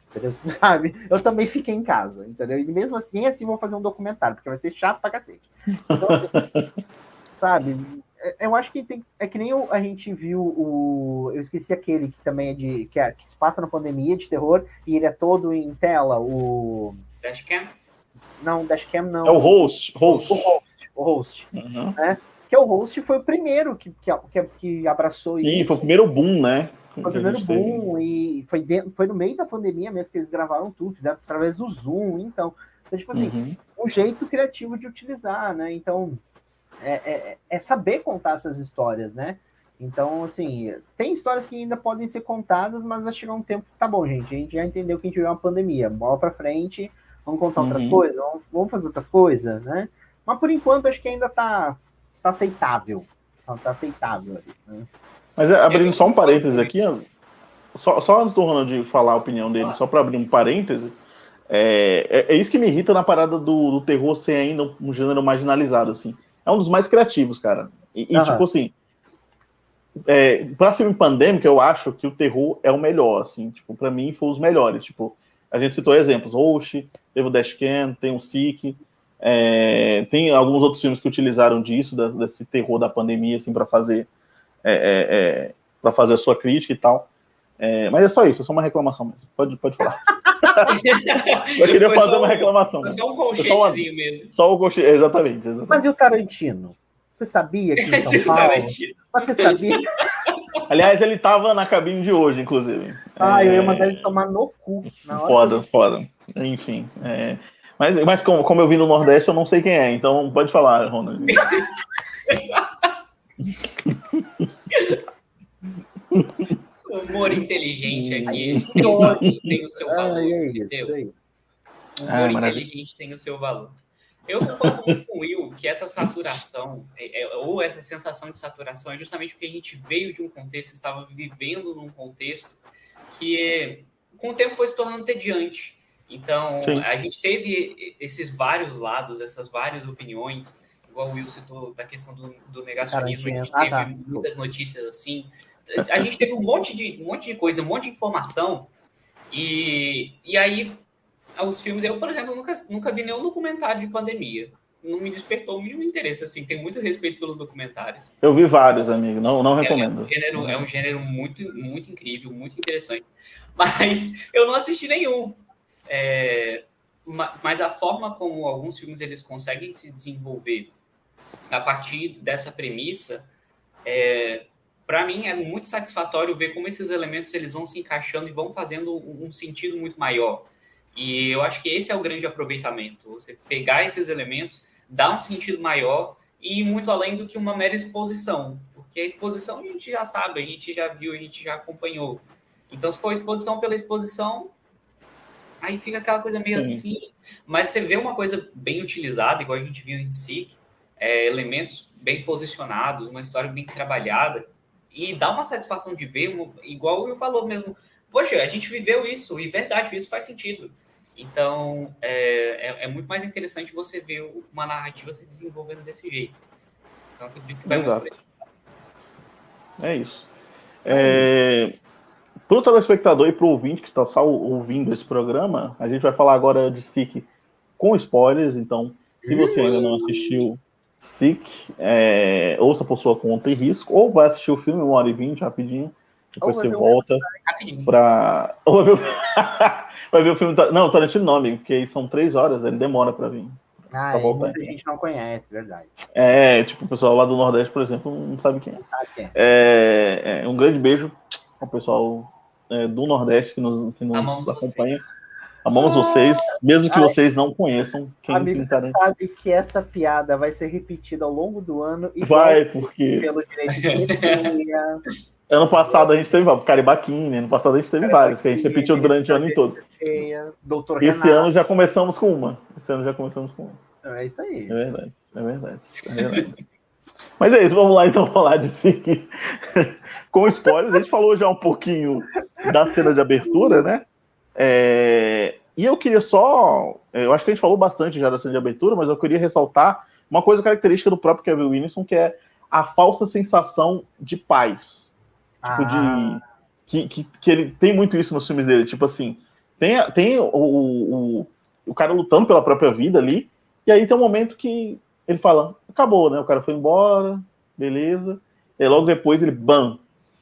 Entendeu? Sabe? Eu também fiquei em casa, entendeu? E mesmo assim, assim vou fazer um documentário, porque vai ser chato pra cacete. Então, assim, sabe? É, eu acho que tem, é que nem a gente viu o. Eu esqueci aquele que também é de. que, é, que se passa na pandemia de terror e ele é todo em tela. O. Dashcam? Não, Dashcam não. É o host. host. O host. O host. Uhum. Né? Que é o host foi o primeiro que, que, que abraçou Sim, isso. foi o primeiro boom, né? Foi o primeiro boom e foi, dentro, foi no meio da pandemia mesmo que eles gravaram tudo, fizeram através do Zoom, então. então tipo assim, uhum. um jeito criativo de utilizar, né? Então, é, é, é, saber contar essas histórias, né? Então, assim, tem histórias que ainda podem ser contadas, mas vai chegar um tempo tá bom, gente, a gente já entendeu que a gente viu uma pandemia, bola para frente, vamos contar uhum. outras coisas, vamos, vamos, fazer outras coisas, né? Mas por enquanto acho que ainda tá, tá aceitável, tá, tá aceitável. Né? Mas é, abrindo só um parênteses aqui, só, só antes do Ronald falar a opinião dele, só para abrir um parêntese, é, é, é, isso que me irrita na parada do, do terror ser ainda um gênero marginalizado, assim é um dos mais criativos, cara. E, e tipo assim, é, para filme pandêmico, eu acho que o terror é o melhor, assim, tipo, para mim foi os melhores, tipo, a gente citou exemplos, Osh, teve o Dashcam, tem o Sick, é, tem alguns outros filmes que utilizaram disso, desse terror da pandemia, assim, para fazer é, é, é para fazer a sua crítica e tal. É, mas é só isso, é só uma reclamação mesmo. Pode, pode falar. eu queria fazer uma reclamação. Foi só um colchetezinho mesmo. Só o colchete, exatamente, exatamente. Mas e o Tarantino? Você sabia que em São Paulo... Você sabia? Aliás, ele estava na cabine de hoje, inclusive. Ah, é... eu ia mandar ele tomar no cu. foda, foda. Enfim. É... Mas, mas como, como eu vim no Nordeste, eu não sei quem é, então pode falar, Ronald. humor inteligente aqui tem, tem o seu valor. Ah, é isso, é isso. Humor ah, inteligente tem o seu valor. Eu concordo muito com o Will que essa saturação, é, é, ou essa sensação de saturação, é justamente porque a gente veio de um contexto, estava vivendo num contexto que, com o tempo, foi se tornando tediante. Então, Sim. a gente teve esses vários lados, essas várias opiniões, igual o Will citou da questão do, do negacionismo, a gente teve muitas notícias assim, a gente teve um monte de, um monte de coisa, um monte de informação, e, e aí os filmes, eu, por exemplo, nunca, nunca vi nenhum documentário de pandemia. Não me despertou o mínimo interesse, assim, tem muito respeito pelos documentários. Eu vi vários, amigo, não, não recomendo. É, é, um gênero, é um gênero muito, muito incrível, muito interessante. Mas eu não assisti nenhum. É, mas a forma como alguns filmes eles conseguem se desenvolver a partir dessa premissa é, para mim é muito satisfatório ver como esses elementos eles vão se encaixando e vão fazendo um sentido muito maior. E eu acho que esse é o grande aproveitamento. Você pegar esses elementos, dar um sentido maior e ir muito além do que uma mera exposição. Porque a exposição a gente já sabe, a gente já viu, a gente já acompanhou. Então, se for exposição pela exposição, aí fica aquela coisa meio Sim. assim. Mas você vê uma coisa bem utilizada, igual a gente viu em SIC, é, elementos bem posicionados, uma história bem trabalhada e dá uma satisfação de ver, igual eu falou mesmo. Poxa, a gente viveu isso, e verdade, isso faz sentido. Então, é, é, é, muito mais interessante você ver uma narrativa se desenvolvendo desse jeito. Então, acredito que vai Exato. É isso. É, para o telespectador e para o ouvinte que está só ouvindo esse programa, a gente vai falar agora de SIC com spoilers. Então, se você ainda não assistiu, Sick, é, ouça por sua conta e risco, ou vai assistir o filme, uma hora e vinte, rapidinho, depois você volta para. Ou vai ver, o... vai ver o filme. Não, Tarantino não, amigo, porque são três horas, ele demora para vir. Ah, pra voltar. muita gente não conhece, verdade. É, tipo, o pessoal lá do Nordeste, por exemplo, não sabe quem é. Ah, é. é, é um grande beijo ao pessoal é, do Nordeste que nos, que nos acompanha. Vocês. Amamos ah, vocês, mesmo que ai, vocês não conheçam quem amigo, você sabe que essa piada vai ser repetida ao longo do ano e vai, porque pelo direito de Ano passado a gente teve Caribaquine, ano passado a gente teve várias, que a gente repetiu durante o ano todo. Doutor Esse Renato. ano já começamos com uma. Esse ano já começamos com uma. É isso aí. É verdade, é verdade. É verdade. Mas é isso, vamos lá então falar de si com spoilers. A gente falou já um pouquinho da cena de abertura, né? É, e eu queria só. Eu acho que a gente falou bastante já da cena de abertura, mas eu queria ressaltar uma coisa característica do próprio Kevin Williamson, que é a falsa sensação de paz. Ah. Tipo, de. Ah. Que, que, que, ele tem muito isso nos filmes dele. Tipo assim, tem, tem o, o, o cara lutando pela própria vida ali, e aí tem um momento que ele fala, acabou, né? O cara foi embora, beleza. E logo depois ele, bam,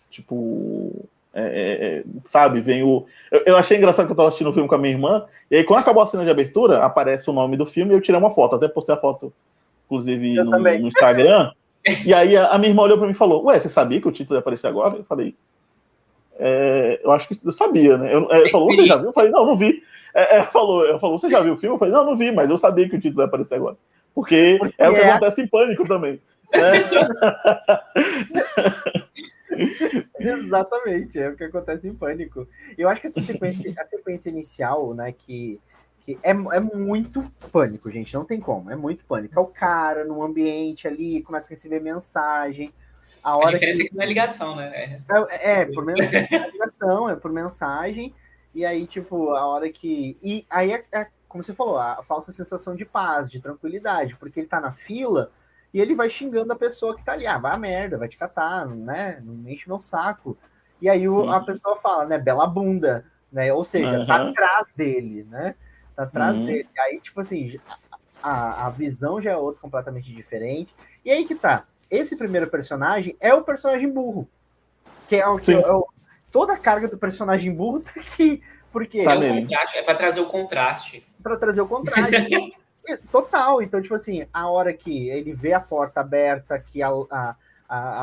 tipo, é, é, é, sabe, vem o. Eu, eu, achei engraçado que eu tava assistindo o filme com a minha irmã, e aí quando acabou a cena de abertura, aparece o nome do filme e eu tirei uma foto, até postei a foto, inclusive, no, no, Instagram. e aí a, a, minha irmã olhou pra mim e falou: Ué, você sabia que o título ia aparecer agora? Eu falei, é, eu acho que eu sabia, né? Eu, é, falou, você já viu? Eu falei, não, não vi. É, é, falou, eu falou, você já viu o filme? Eu falei, não, não vi, mas eu sabia que o título ia aparecer agora. Porque, Porque é o que acontece em pânico também. Né? Exatamente, é o que acontece em pânico. Eu acho que essa sequência, a sequência inicial, né, que, que é, é muito pânico, gente, não tem como, é muito pânico. É o cara num ambiente ali, começa a receber mensagem, a, hora a diferença que... é que não é ligação, né? É, é, é por mensagem, é ligação, é por mensagem. E aí, tipo, a hora que. E aí é, é, como você falou, a falsa sensação de paz, de tranquilidade, porque ele tá na fila e ele vai xingando a pessoa que tá ali, ah, vai a merda, vai te catar, né? Não enche meu saco. E aí o, a uhum. pessoa fala, né, bela bunda, né? Ou seja, uhum. tá atrás dele, né? Tá atrás uhum. dele. Aí, tipo assim, a, a visão já é outra completamente diferente. E aí que tá esse primeiro personagem é o personagem burro. Que é o que é o, toda a carga do personagem burro tá aqui. Porque tá é, é para trazer o contraste. Para trazer o contraste. Total. Então, tipo assim, a hora que ele vê a porta aberta, que a, a,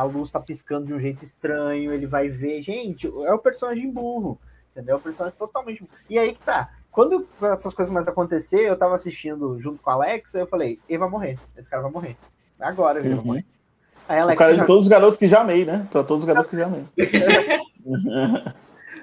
a, luz tá piscando de um jeito estranho, ele vai ver. Gente, é o personagem burro. Entendeu? É o personagem totalmente burro. E aí que tá. Quando essas coisas a acontecer, eu tava assistindo junto com a Alexa, eu falei, ele vai morrer. Esse cara vai morrer. Agora ele uhum. vai morrer. Aí, Alex, o cara já... de todos os garotos que já amei, né? Para todos os garotos que já amei.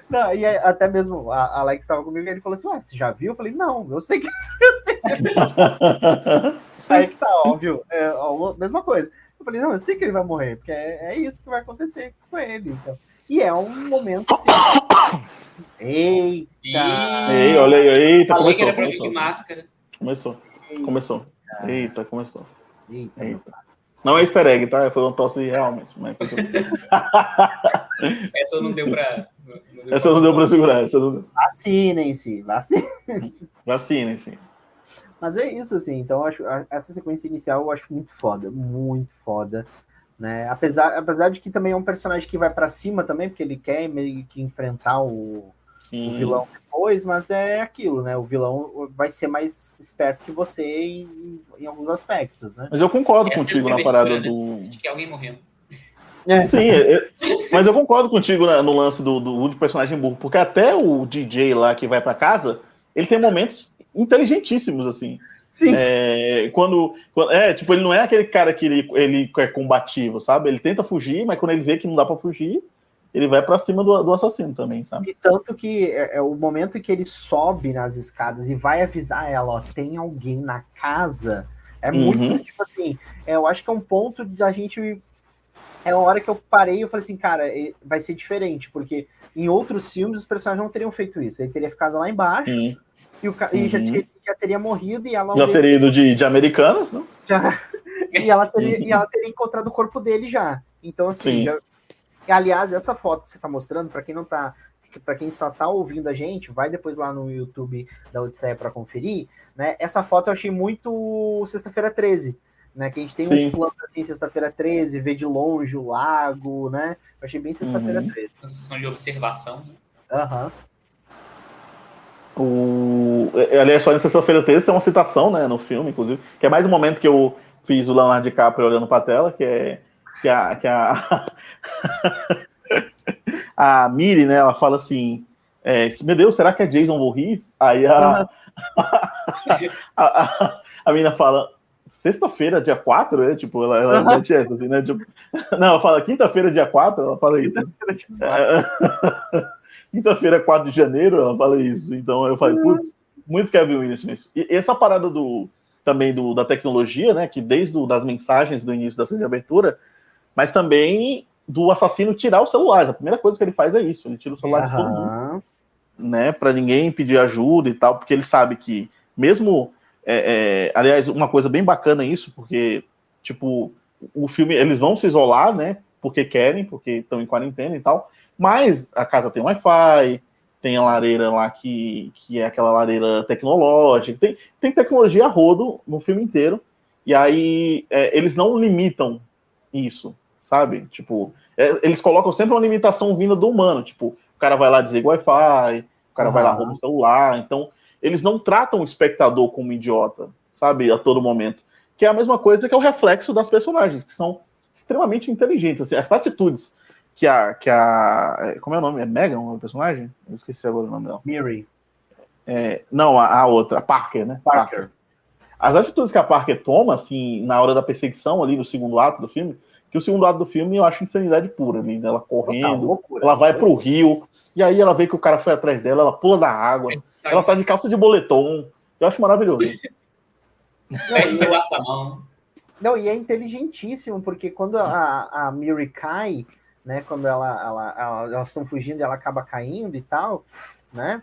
Não, e até mesmo a Alex estava comigo e ele falou assim: Ué, você já viu? Eu falei: Não, eu sei que. Eu. Aí que tá, óbvio. É a mesma coisa. Eu falei: Não, eu sei que ele vai morrer, porque é, é isso que vai acontecer com ele. Então. E é um momento assim. Eita! Ei, olha aí, eita, Falei começou, que era pra começou. de máscara. Começou, começou. Eita, começou. Eita. eita. Não é easter egg, tá? Foi um tosse realmente. Mas... essa não deu pra. Não deu essa pra... não deu pra segurar. Essa não... Vacinem-se, vacinem. Vacinem-se. Mas é isso, assim. Então, acho, essa sequência inicial eu acho muito foda, muito foda. Né? Apesar, apesar de que também é um personagem que vai para cima também, porque ele quer meio que enfrentar o, o vilão depois, mas é aquilo, né? O vilão vai ser mais esperto que você em, em alguns aspectos, né? Mas eu concordo Essa contigo na parada do. De que alguém morreu. É, Sim, eu, mas eu concordo contigo no lance do, do, do, personagem burro, porque até o DJ lá que vai para casa, ele tem momentos inteligentíssimos, assim. Sim. É, quando, quando, é, tipo, ele não é aquele cara que ele, ele é combativo, sabe? Ele tenta fugir, mas quando ele vê que não dá para fugir, ele vai para cima do, do, assassino também, sabe? E tanto que é, é, o momento que ele sobe nas escadas e vai avisar ela, ó, tem alguém na casa, é uhum. muito, tipo assim, é, eu acho que é um ponto da gente. É a hora que eu parei e eu falei assim, cara, vai ser diferente, porque em outros filmes os personagens não teriam feito isso. Ele teria ficado lá embaixo uhum. E, o, e já, uhum. já, teria morrido e ela. Já teria ido de, de americanos, não? Já. e, ela teria, e ela teria encontrado o corpo dele já. Então, assim, já, Aliás, essa foto que você está mostrando, para quem não tá, para quem só está ouvindo a gente, vai depois lá no YouTube da Odisseia para conferir, né? Essa foto eu achei muito sexta-feira 13, né? Que a gente tem Sim. uns planos assim, sexta-feira 13, ver de longe o lago, né? Eu achei bem sexta-feira uhum. 13. Sensação de observação. Né? Aham. Uhum. O... É, aliás, só em sexta-feira 13 tem uma citação, né, no filme, inclusive, que é mais um momento que eu fiz o Leonardo DiCaprio olhando para a tela, que é que a, que a, a Miri, né, ela fala assim, é, meu Deus, será que é Jason Voorhees? Aí a, a, a, a menina fala, sexta-feira, dia 4, né? Tipo, ela, ela mete essa, assim, né? Tipo, não, ela fala quinta-feira, dia 4, ela fala isso. Quinta-feira, 4 de janeiro, ela fala isso. Então eu falei, putz, muito Kevin Williams nisso. E essa parada do também do, da tecnologia, né? Que desde o, das mensagens do início da cena de abertura, mas também do assassino tirar o celular. A primeira coisa que ele faz é isso, ele tira o celular uhum. de todo mundo, né, para ninguém pedir ajuda e tal, porque ele sabe que mesmo, é, é, aliás, uma coisa bem bacana isso, porque tipo o filme eles vão se isolar, né, porque querem, porque estão em quarentena e tal, mas a casa tem Wi-Fi, tem a lareira lá que, que é aquela lareira tecnológica, tem, tem tecnologia a rodo no filme inteiro, e aí é, eles não limitam isso. sabe? Tipo, é, eles colocam sempre uma limitação vinda do humano, tipo, o cara vai lá desliga o Wi-Fi, o cara uhum. vai lá rouba o celular, então eles não tratam o espectador como idiota, sabe, a todo momento. Que é a mesma coisa que é o reflexo das personagens, que são extremamente inteligentes, assim, as atitudes que a, que a. É, como é o nome? É Megan o personagem? Eu esqueci agora o nome dela. Miri. É, não, a, a, outra, a Parker, né? Parker. Parker. As atitudes que a Parker toma, assim, na hora da perseguição ali no segundo ato do filme, que o segundo ato do filme eu acho insanidade pura, ali, né? ela correndo, loucura, ela vai pro rio, e aí ela vê que o cara foi atrás dela, ela pula da água, ela tá de calça de boletom. Eu acho maravilhoso. Perde o mão. Não, e é inteligentíssimo, porque quando a, a Miri cai, né? Quando ela, ela, ela elas estão fugindo e ela acaba caindo e tal, né?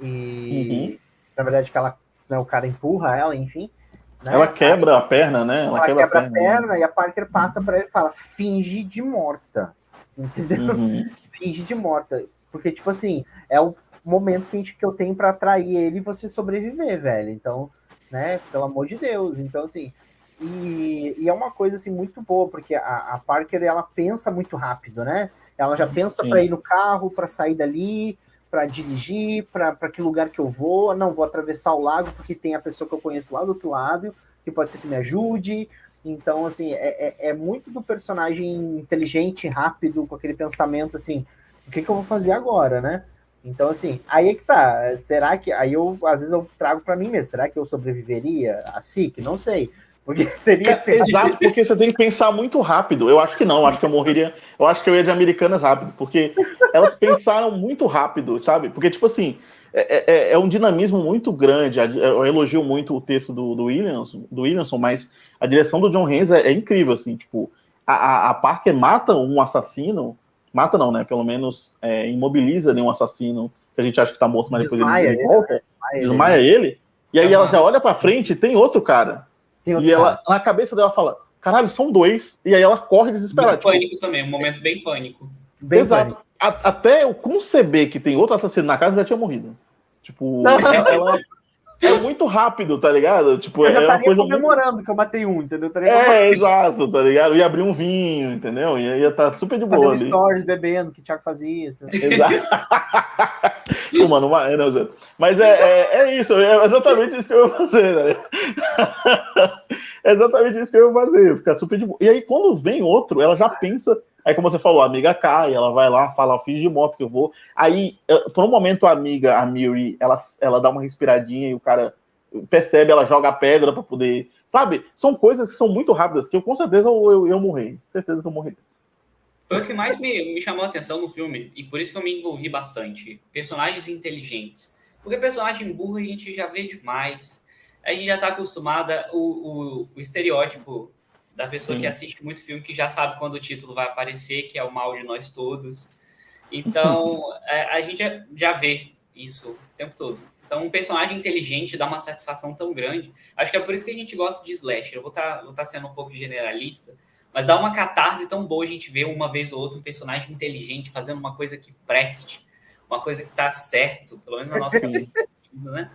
E uhum. na verdade que ela, né, o cara empurra ela, enfim. Né? Ela quebra a perna, né? Ela, ela quebra, quebra, a perna, a perna né? e a Parker passa para ele e fala: finge de morta. Entendeu? Uhum. Finge de morta. Porque, tipo assim, é o momento que, gente, que eu tenho para atrair ele e você sobreviver, velho. Então, né? Pelo amor de Deus. Então, assim, e, e, é uma coisa assim muito boa, porque a, a, Parker ela pensa muito rápido, né? Ela já pensa para ir no carro, para sair dali, para dirigir, para que lugar que eu vou. Não, vou atravessar o lago porque tem a pessoa que eu conheço lá do outro lado, que pode ser que me ajude. Então, assim, é, é, é muito do personagem inteligente, rápido, com aquele pensamento assim: o que, que eu vou fazer agora, né? Então, assim, aí é que tá. Será que. Aí eu, às vezes, eu trago para mim mesmo. Será que eu sobreviveria a SIC? Não sei. Porque teria que ser. Exato, porque você tem que pensar muito rápido. Eu acho que não, eu acho que eu morreria. Eu acho que eu ia de americanas rápido, porque elas pensaram muito rápido, sabe? Porque, tipo assim, é, é, é um dinamismo muito grande. Eu elogio muito o texto do, do, Williams, do Williamson, mas a direção do John Haynes é, é incrível, assim, tipo, a, a, Parker mata um assassino, mata não, né? Pelo menos é, imobiliza né, um assassino que a gente acha que tá morto, mas depois desmaia ele volta, desmaia, desmaia ele. ele. E aí ela já olha pra frente e tem outro cara e ela, na cabeça dela, fala: caralho, são dois. E aí ela corre desesperada. Tipo, pânico também, um momento bem pânico. Bem Exato. Pânico. A, até eu conceber que tem outro assassino na casa já tinha morrido. Tipo, ela, é muito rápido, tá ligado? Tipo, eu já é uma coisa comemorando muito... que eu matei um, entendeu? É, exato, tá ligado? Ia abrir um vinho, entendeu? Ia estar tá super de boa. Fazer um stories bebendo, que o Thiago fazia isso. Exato. Mano, uma... não, mas é, é, é, isso, é exatamente isso que eu vou fazer, né? é exatamente isso que eu vou fazer, ficar super de boa. E aí, quando vem outro, ela já pensa Aí, como você falou, a amiga cai, ela vai lá, fala, fiz de moto que eu vou. Aí, por um momento, a amiga, a Miri, ela, ela dá uma respiradinha e o cara percebe, ela joga a pedra para poder. Sabe? São coisas que são muito rápidas, que eu com certeza eu, eu, eu morri. Certeza que eu morri. Foi o que mais me, me chamou a atenção no filme, e por isso que eu me envolvi bastante. Personagens inteligentes. Porque personagem burro a gente já vê demais. A gente já está acostumada, o, o, o estereótipo da pessoa Sim. que assiste muito filme que já sabe quando o título vai aparecer, que é o mal de nós todos. Então, é, a gente já vê isso o tempo todo. Então, um personagem inteligente dá uma satisfação tão grande. Acho que é por isso que a gente gosta de slasher. Eu vou estar tá, tá sendo um pouco generalista, mas dá uma catarse tão boa a gente ver uma vez ou outra um personagem inteligente fazendo uma coisa que preste, uma coisa que está certo, pelo menos na nossa cabeça, né?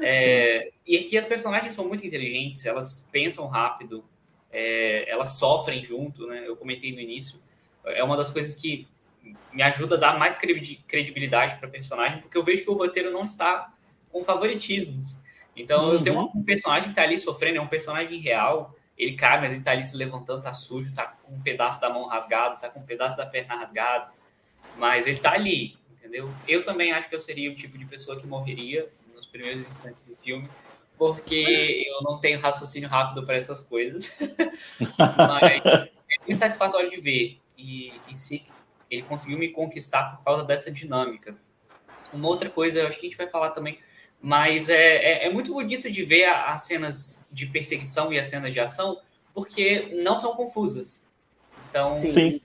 É, e aqui as personagens são muito inteligentes, elas pensam rápido, é, elas sofrem junto, né? Eu comentei no início. É uma das coisas que me ajuda a dar mais credibilidade para personagem, porque eu vejo que o roteiro não está com favoritismos. Então, uhum. eu tenho um personagem que está ali sofrendo, é um personagem real. Ele cai, mas ele está ali se levantando, está sujo, está com um pedaço da mão rasgado, está com um pedaço da perna rasgado. Mas ele está ali, entendeu? Eu também acho que eu seria o tipo de pessoa que morreria nos primeiros instantes do filme porque eu não tenho raciocínio rápido para essas coisas. Mas é muito satisfatório de ver. E, e se ele conseguiu me conquistar por causa dessa dinâmica. Uma outra coisa, eu acho que a gente vai falar também, mas é, é, é muito bonito de ver as cenas de perseguição e as cenas de ação, porque não são confusas. Então, Sim.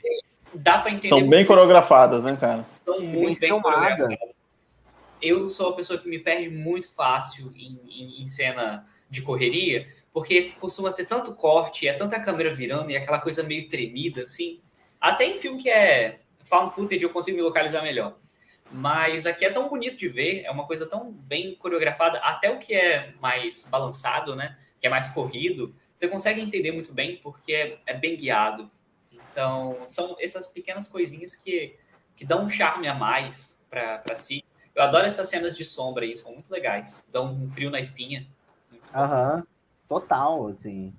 dá para entender. São bem coreografadas, né, cara? São muito bem, bem coreografadas eu sou uma pessoa que me perde muito fácil em, em, em, cena de correria, porque costuma ter tanto corte, é tanta câmera virando e aquela coisa meio tremida, assim. Até em filme que é found footage eu consigo me localizar melhor. Mas aqui é tão bonito de ver, é uma coisa tão bem coreografada, até o que é mais balançado, né? Que é mais corrido, você consegue entender muito bem porque é, é bem guiado. Então, são essas pequenas coisinhas que, que dão um charme a mais para si. Eu adoro essas cenas de sombra aí, são muito legais. Dão um frio na espinha. Aham, uhum. total, assim.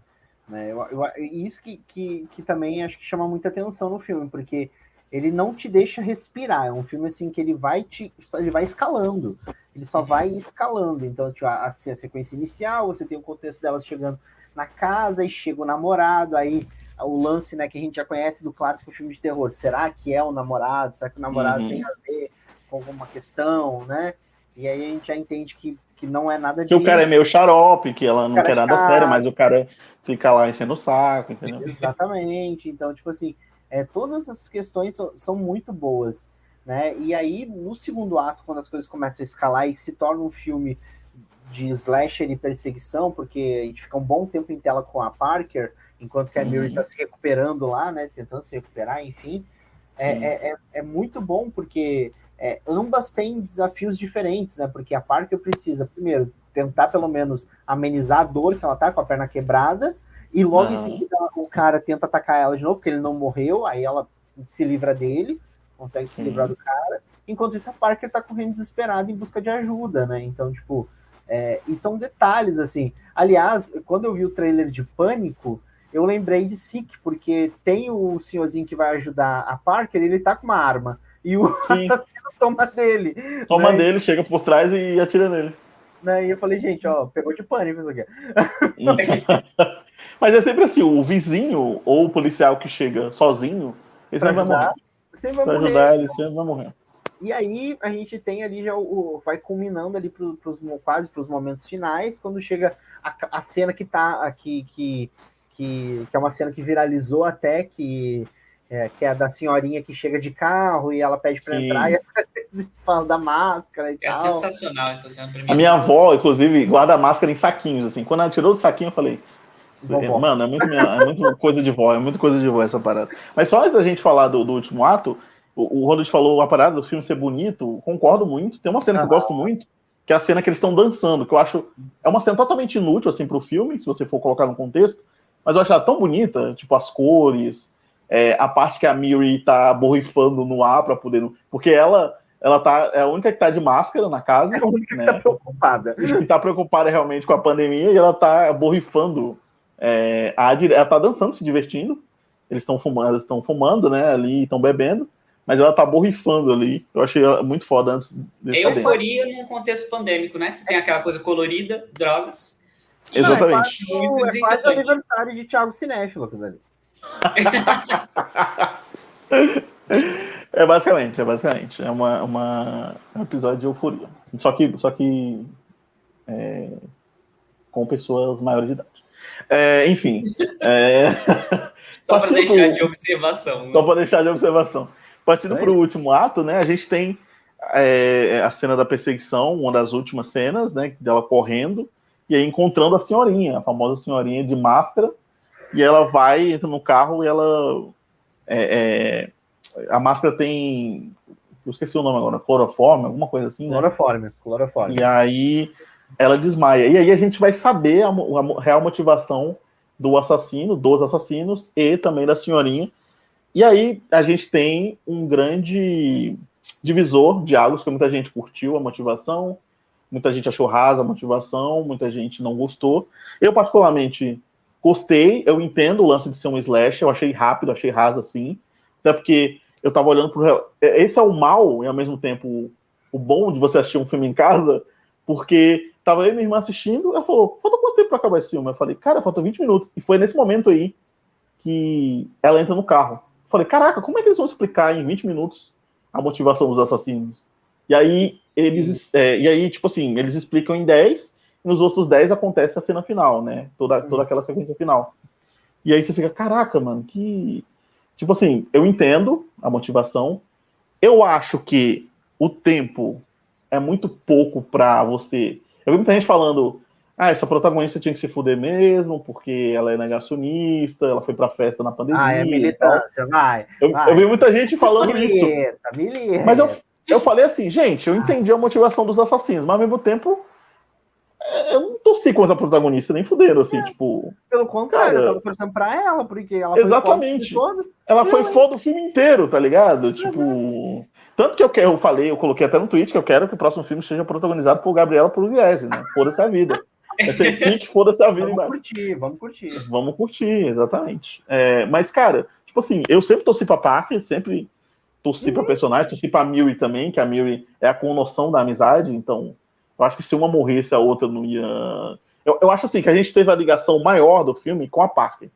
Né? Eu, eu, isso que, que, que também acho que chama muita atenção no filme, porque ele não te deixa respirar. É um filme assim que ele vai te, ele vai escalando. Ele só vai escalando. Então, tipo, a, a, sequência inicial, você tem o contexto delas chegando na casa e chega o namorado, aí o lance, né, que a gente já conhece do clássico filme de terror. Será que é o namorado? Será que o namorado uhum. tem a ver com alguma questão, né? E aí a gente já entende que, que não é nada disso. Que o cara é meio xarope, que ela não quer nada cara... sério, mas o cara fica lá enchendo o saco, entendeu? Exatamente. Então, tipo assim, é, todas essas questões são, são muito boas, né? E aí, no segundo ato, quando as coisas começam a escalar e se torna um filme de slasher e perseguição, porque a gente fica um bom tempo em tela com a Parker, enquanto que a Miri está uhum. se recuperando lá, né? Tentando se recuperar, enfim. É, é, é, é, muito bom porque é, ambas têm desafios diferentes, né? Porque a Parker precisa, primeiro, tentar pelo menos amenizar a dor que ela tá com a perna quebrada, e logo em seguida o cara tenta atacar ela de novo, porque ele não morreu, aí ela se livra dele, consegue se Sim. livrar do cara. Enquanto isso, a Parker tá correndo desesperada em busca de ajuda, né? Então, tipo, é, e são detalhes, assim. Aliás, quando eu vi o trailer de Pânico, eu lembrei de Sick, porque tem o senhorzinho que vai ajudar a Parker, ele tá com uma arma. E o Sim. assassino toma dele. Toma né? dele, chega por trás e atira nele. Né? E eu falei, gente, ó, pegou de pânico isso aqui. Mas é sempre assim, o vizinho ou o policial que chega sozinho, ele sempre vai morrer. Sempre vai pra morrer. ajudar, ele sempre vai morrer. E aí a gente tem ali já o, vai culminando ali pro, pros, quase para os momentos finais, quando chega a, a cena que tá aqui, que, que, que é uma cena que viralizou até, que é, que é a da senhorinha que chega de carro e ela pede para entrar e fala da máscara e é tal. sensacional essa cena. a minha avó, inclusive, guarda a máscara em saquinhos, assim. Quando ela tirou do saquinho, eu falei, Vovó. Mano, é muito, é muito coisa de vó, é muito coisa de vó essa parada. Mas só antes da gente falar do, do último ato, o, o Ronald falou a parada do filme ser bonito, concordo muito. Tem uma cena que eu gosto muito, que é a cena que eles estão dançando, que eu acho é uma cena totalmente inútil assim pro filme, se você for colocar no contexto, mas eu acho ela tão bonita, tipo as cores, é, a parte que a Miri tá borrifando no ar para poder, porque ela ela tá é a única que tá de máscara na casa, é a única né? que tá preocupada. Que tá preocupada realmente com a pandemia e ela tá borrifando é, a ela tá dançando, se divertindo. Eles estão fumando, eles estão fumando, né? Ali, estão bebendo. Mas ela tá borrifando ali. Eu achei muito foda antes. É euforia num contexto pandêmico, né? Você tem aquela coisa colorida, drogas. Exatamente. Não, é quase, é quase o aniversário de Thiago Cinéfilo, ali. É basicamente, é basicamente. É uma, uma, um episódio de euforia. Só que, só que é, com pessoas maiores de idade. É, enfim. É... Só para deixar pro... de observação. Né? Só para deixar de observação. Partindo para o último ato, né? A gente tem é, a cena da perseguição, uma das últimas cenas, né? Dela correndo e aí encontrando a senhorinha, a famosa senhorinha de máscara. E ela vai, entra no carro e ela. É, é, a máscara tem. Eu esqueci o nome agora, cloroforme, alguma coisa assim. Né? Cloroforme, cloroforme. E aí ela desmaia. E aí a gente vai saber a, a, real motivação do assassino, dos assassinos e também da senhorinha. E aí a gente tem um grande divisor de águas, que muita gente curtiu a motivação, muita gente achou rasa a motivação, muita gente não gostou. Eu, particularmente, gostei, eu entendo o lance de ser um slash, eu achei rápido, achei rasa assim, até porque eu tava olhando pro. Esse é o mal e ao mesmo tempo o bom de você assistir um filme em casa, porque Tava eu e minha irmã assistindo, ela falou, falta quanto tempo pra acabar esse filme? Eu falei, cara, falta 20 minutos. E foi nesse momento aí que ela entra no carro. Eu falei, caraca, como é que eles vão explicar em 20 minutos a motivação dos assassinos? E aí, eles, é, e aí, tipo assim, eles explicam em 10, e nos outros 10 acontece a cena final, né? Toda, toda aquela sequência final. E aí você fica, caraca, mano, que. Tipo assim, eu entendo a motivação. Eu acho que o tempo é muito pouco para você eu vi muita gente falando, ah, essa protagonista tinha que se fuder mesmo, porque ela é negacionista, ela foi pra festa na pandemia. Ah, é militância, vai, eu, vai. eu, vi muita gente falando milita, isso. Milita. Mas eu, eu falei assim, gente, eu entendi a motivação dos assassinos, mas ao mesmo tempo eu não torci contra a protagonista, nem fuderam, assim, é. tipo. Pelo contrário, cara, eu tava torcendo pra ela, porque ela exatamente. foi foda. Ela foi foda o filme inteiro, tá ligado? Tipo. Tanto que eu, quero, eu falei, eu coloquei até no tweet que eu quero que o próximo filme seja protagonizado por Gabriela Pugliese, né? Foda-se a vida. É ser foda-se a vida. Vamos embaixo. curtir, vamos curtir. Vamos curtir, exatamente. É, mas, cara, tipo assim, eu sempre torci pra Parker, sempre torci uhum. pra personagem, torci pra Millie também, que a Millie é a conoção da amizade, então eu acho que se uma morresse, a outra não ia. Eu, eu acho assim que a gente teve a ligação maior do filme com a Parker.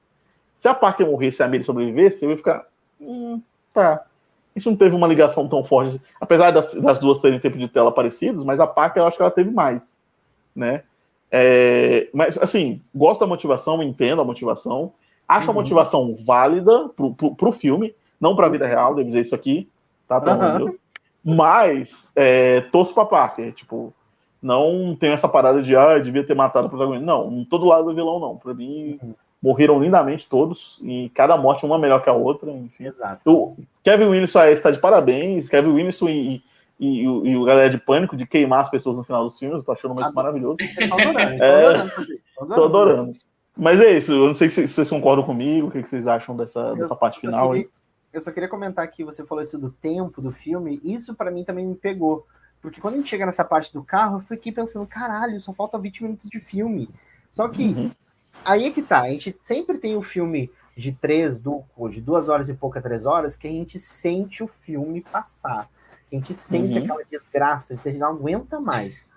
Se a Parker morresse e a Millie sobrevivesse, eu ia ficar. Hum, tá. A gente não teve uma ligação tão forte, apesar das, das duas terem tempo de tela parecidos, mas a Parker eu acho que ela teve mais, né? É, mas, assim, gosto da motivação, entendo a motivação. Acho uhum. a motivação válida pro, pro, pro filme, não pra vida real, devo dizer isso aqui, tá? Pelo amor Deus. Mas, é, torço pra Parker, tipo, não tem essa parada de, ah, devia ter matado o protagonista. Não, não tô do lado do vilão, não. Pra mim, uhum. morreram lindamente todos, e cada morte uma melhor que a outra, enfim. Exato. O Kevin Williamson está de parabéns, Kevin Williamson e, e, e, o galera de pânico de queimar as pessoas no final dos filmes, eu tô achando isso ah, maravilhoso. Tô adorando, tô é, adorando, tô adorando. Tô adorando. Mas é isso, eu não sei se, vocês concordam comigo, o que, vocês acham dessa, dessa parte final queria, aí. Eu só queria comentar que você falou isso do tempo do filme, isso para mim também me pegou. Porque quando a gente chega nessa parte do carro, eu fiquei pensando, caralho, só falta 20 minutos de filme. Só que uhum. aí é que tá, a gente sempre tem o filme de três, do, de duas horas e pouca, três horas, que a gente sente o filme passar a gente sente uhum. aquela desgraça, você não aguenta mais.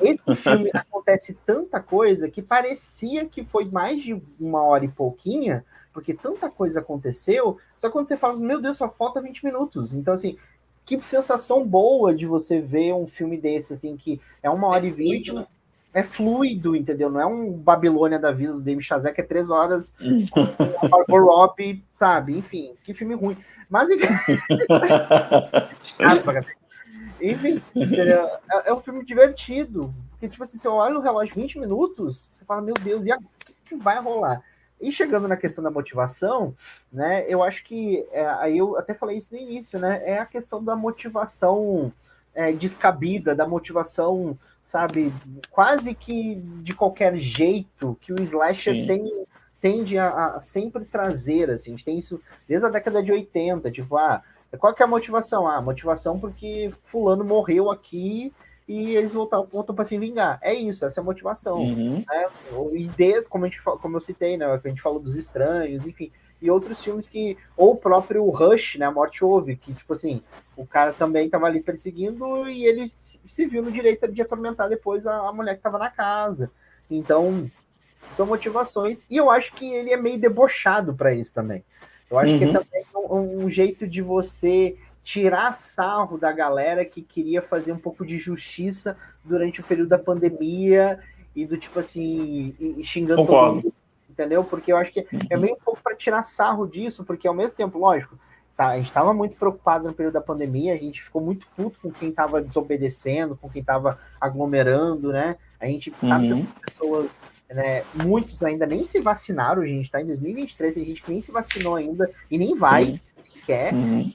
Esse filme acontece tanta coisa que parecia que foi mais de uma hora e pouquinha, porque tanta coisa aconteceu, só quando você fala, meu Deus, só falta 20 minutos. Então, assim, que sensação boa de você ver um filme desse, assim, que é uma hora é e vinte. Né? É fluido, entendeu? Não é um Babilônia da vida do David Chazé, que é três horas uhum. com a Margot Robbie, sabe? Enfim, que filme ruim. Mas enfim. enfim, é, é, um filme divertido. Porque, tipo assim, você olha no relógio 20 minutos, você fala, meu Deus, e o que, que, vai rolar? E chegando na questão da motivação, né? Eu acho que é, aí eu até falei isso no início, né? É a questão da motivação é, descabida, da motivação, sabe, quase que de qualquer jeito que o slasher Sim. tem tende a, a, sempre trazer, assim, a gente tem isso desde a década de 80, tipo, ah, qual que é a motivação? Ah, motivação porque fulano morreu aqui e eles voltaram, voltam para se vingar. É isso, essa é a motivação. Uhum. Né? E desde, como, a gente, como eu citei, né, a gente falou dos estranhos, enfim, e outros filmes que, ou o próprio Rush, né, a Morte Houve, que, tipo assim, o cara também tava ali perseguindo e ele se viu no direito de atormentar depois a, a mulher que tava na casa. Então, são motivações, e eu acho que ele é meio debochado para isso também. Eu acho uhum. que é também um, um, jeito de você tirar sarro da galera que queria fazer um pouco de justiça durante o período da pandemia e do tipo assim, xingando Concordo. todo mundo, entendeu? Porque eu acho que é meio um pouco para tirar sarro disso, porque ao mesmo tempo, lógico, tá, a gente estava muito preocupado no período da pandemia, a gente ficou muito puto com quem estava desobedecendo, com quem estava aglomerando, né? A gente sabe uhum. que essas pessoas né? Muitos ainda nem se vacinaram, gente está em 2023, tem gente que nem se vacinou ainda e nem vai, nem quer, uhum. né?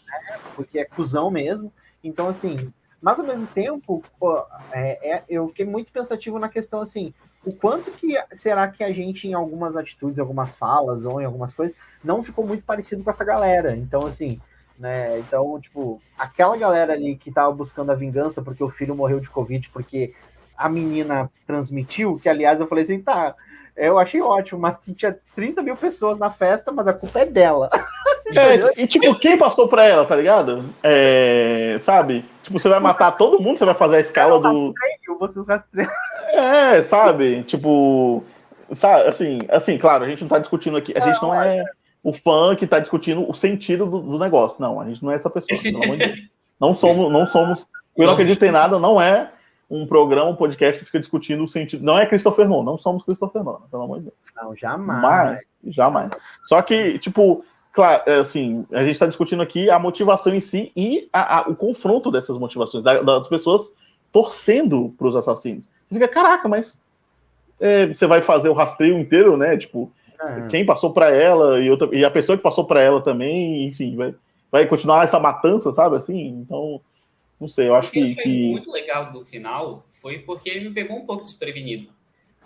porque é cuzão mesmo. Então, assim, mas ao mesmo tempo, pô, é, é, eu fiquei muito pensativo na questão assim, o quanto que será que a gente, em algumas atitudes, algumas falas ou em algumas coisas, não ficou muito parecido com essa galera? Então, assim, né? Então, tipo, aquela galera ali que tava buscando a vingança porque o filho morreu de Covid, porque a menina transmitiu, que aliás eu falei assim, tá, eu achei ótimo, mas tinha 30 mil pessoas na festa, mas a culpa é dela. É, e tipo, quem passou pra ela, tá ligado? É, sabe? Tipo, você vai matar todo mundo, você vai fazer a escala do. Rastreio, vocês rastreiam. É, sabe? Tipo, sabe, assim, assim, claro, a gente não tá discutindo aqui, a gente não é, é o fã que tá discutindo o sentido do, do, negócio. Não, a gente não é essa pessoa, pelo amor de Deus. Não somos, não somos. Eu não acredito em nada, não é um programa, um podcast que fica discutindo o sentido. Não é Christopher Nolan, não somos Christopher Nolan, pelo amor de Deus. Não, jamais. Mas, jamais. Só que, tipo, claro, é, assim, a gente está discutindo aqui a motivação em si e a, a, o confronto dessas motivações, das pessoas torcendo para os assassinos. Você fica, caraca, mas é, você vai fazer o rastreio inteiro, né? Tipo, é. quem passou para ela e, outra, e a pessoa que passou para ela também, enfim, vai, vai continuar essa matança, sabe? Assim, então não sei, eu acho que. O que achei muito legal do final foi porque ele me pegou um pouco desprevenido.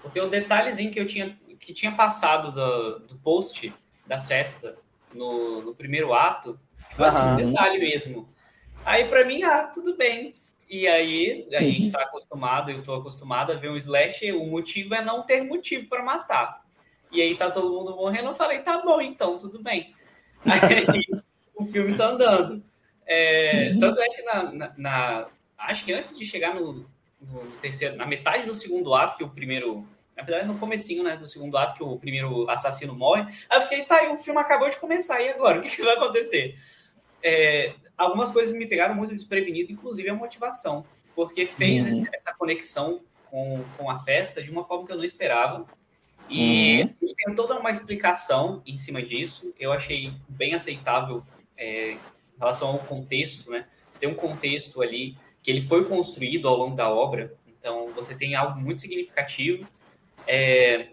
Porque o detalhezinho que eu tinha, que tinha passado do, do post da festa no, no primeiro ato, foi assim, um detalhe mesmo. Aí para mim, ah, tudo bem. E aí a gente está acostumado, eu estou acostumado a ver um slash, o motivo é não ter motivo para matar. E aí tá todo mundo morrendo, eu falei, tá bom, então, tudo bem. Aí o filme tá andando. É, tanto é que na, na, na, Acho que antes de chegar no, no, terceiro, na metade do segundo ato, que o primeiro. Na verdade, no comecinho, né, do segundo ato, que o primeiro assassino morre. Aí eu fiquei, tá, aí o filme acabou de começar, e agora? O que, que vai acontecer? É, algumas coisas me pegaram muito desprevenido, inclusive a motivação, porque fez uhum. essa conexão com, com a festa de uma forma que eu não esperava. E uhum. tem toda uma explicação em cima disso. Eu achei bem aceitável é, relação ao contexto, né? Você tem um contexto ali que ele foi construído ao longo da obra, então você tem algo muito significativo. É...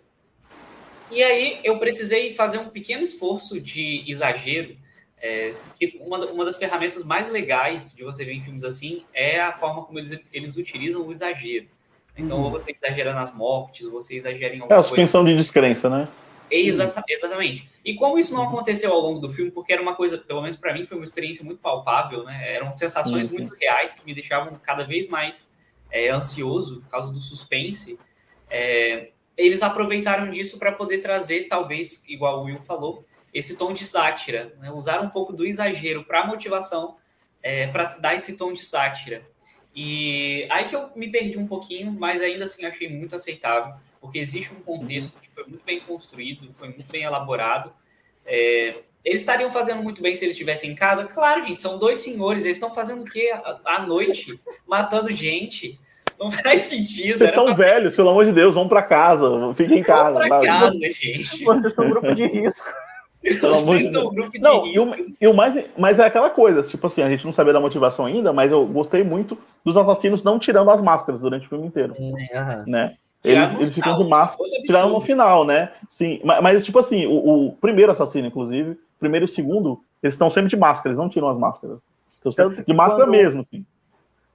E aí eu precisei fazer um pequeno esforço de exagero é, que uma, uma das ferramentas mais legais de você ver em filmes assim é a forma como eles, eles utilizam o exagero. Então, uhum. ou você exagera nas mortes, ou você exagera em alguma É a suspensão de descrença, né? Exa exatamente. E como isso não aconteceu ao longo do filme, porque era uma coisa, pelo menos para mim, foi uma experiência muito palpável, né? Eram sensações muito reais que me deixavam cada vez mais é, ansioso por causa do suspense. É, eles aproveitaram disso para poder trazer, talvez, igual o Will falou, esse tom de sátira, né? usar um pouco do exagero para motivação, é, para dar esse tom de sátira. E aí que eu me perdi um pouquinho, mas ainda assim achei muito aceitável, porque existe um contexto que foi muito bem construído, foi muito bem elaborado. É, eles estariam fazendo muito bem se eles estivessem em casa? Claro, gente, são dois senhores, eles estão fazendo o quê à noite? Matando gente. Não faz sentido. Vocês estão pra... velhos, pelo amor de Deus, vão para casa, fiquem em casa. Vão pra casa, gente. Vocês são um grupo de risco. Pelo amor de Deus. grupo de não, e o, e o, mais, mas é aquela coisa, tipo assim, a gente não sabia da motivação ainda, mas eu gostei muito dos assassinos não tirando as máscaras durante o filme inteiro. Sim, né? Eles, eles ficam de máscara, tiraram no final, né? Sim, mas, mas tipo assim, o, o, primeiro assassino, inclusive, o primeiro e o segundo, eles estão sempre de máscara, eles não tiram as máscaras. de máscara quando, mesmo, assim.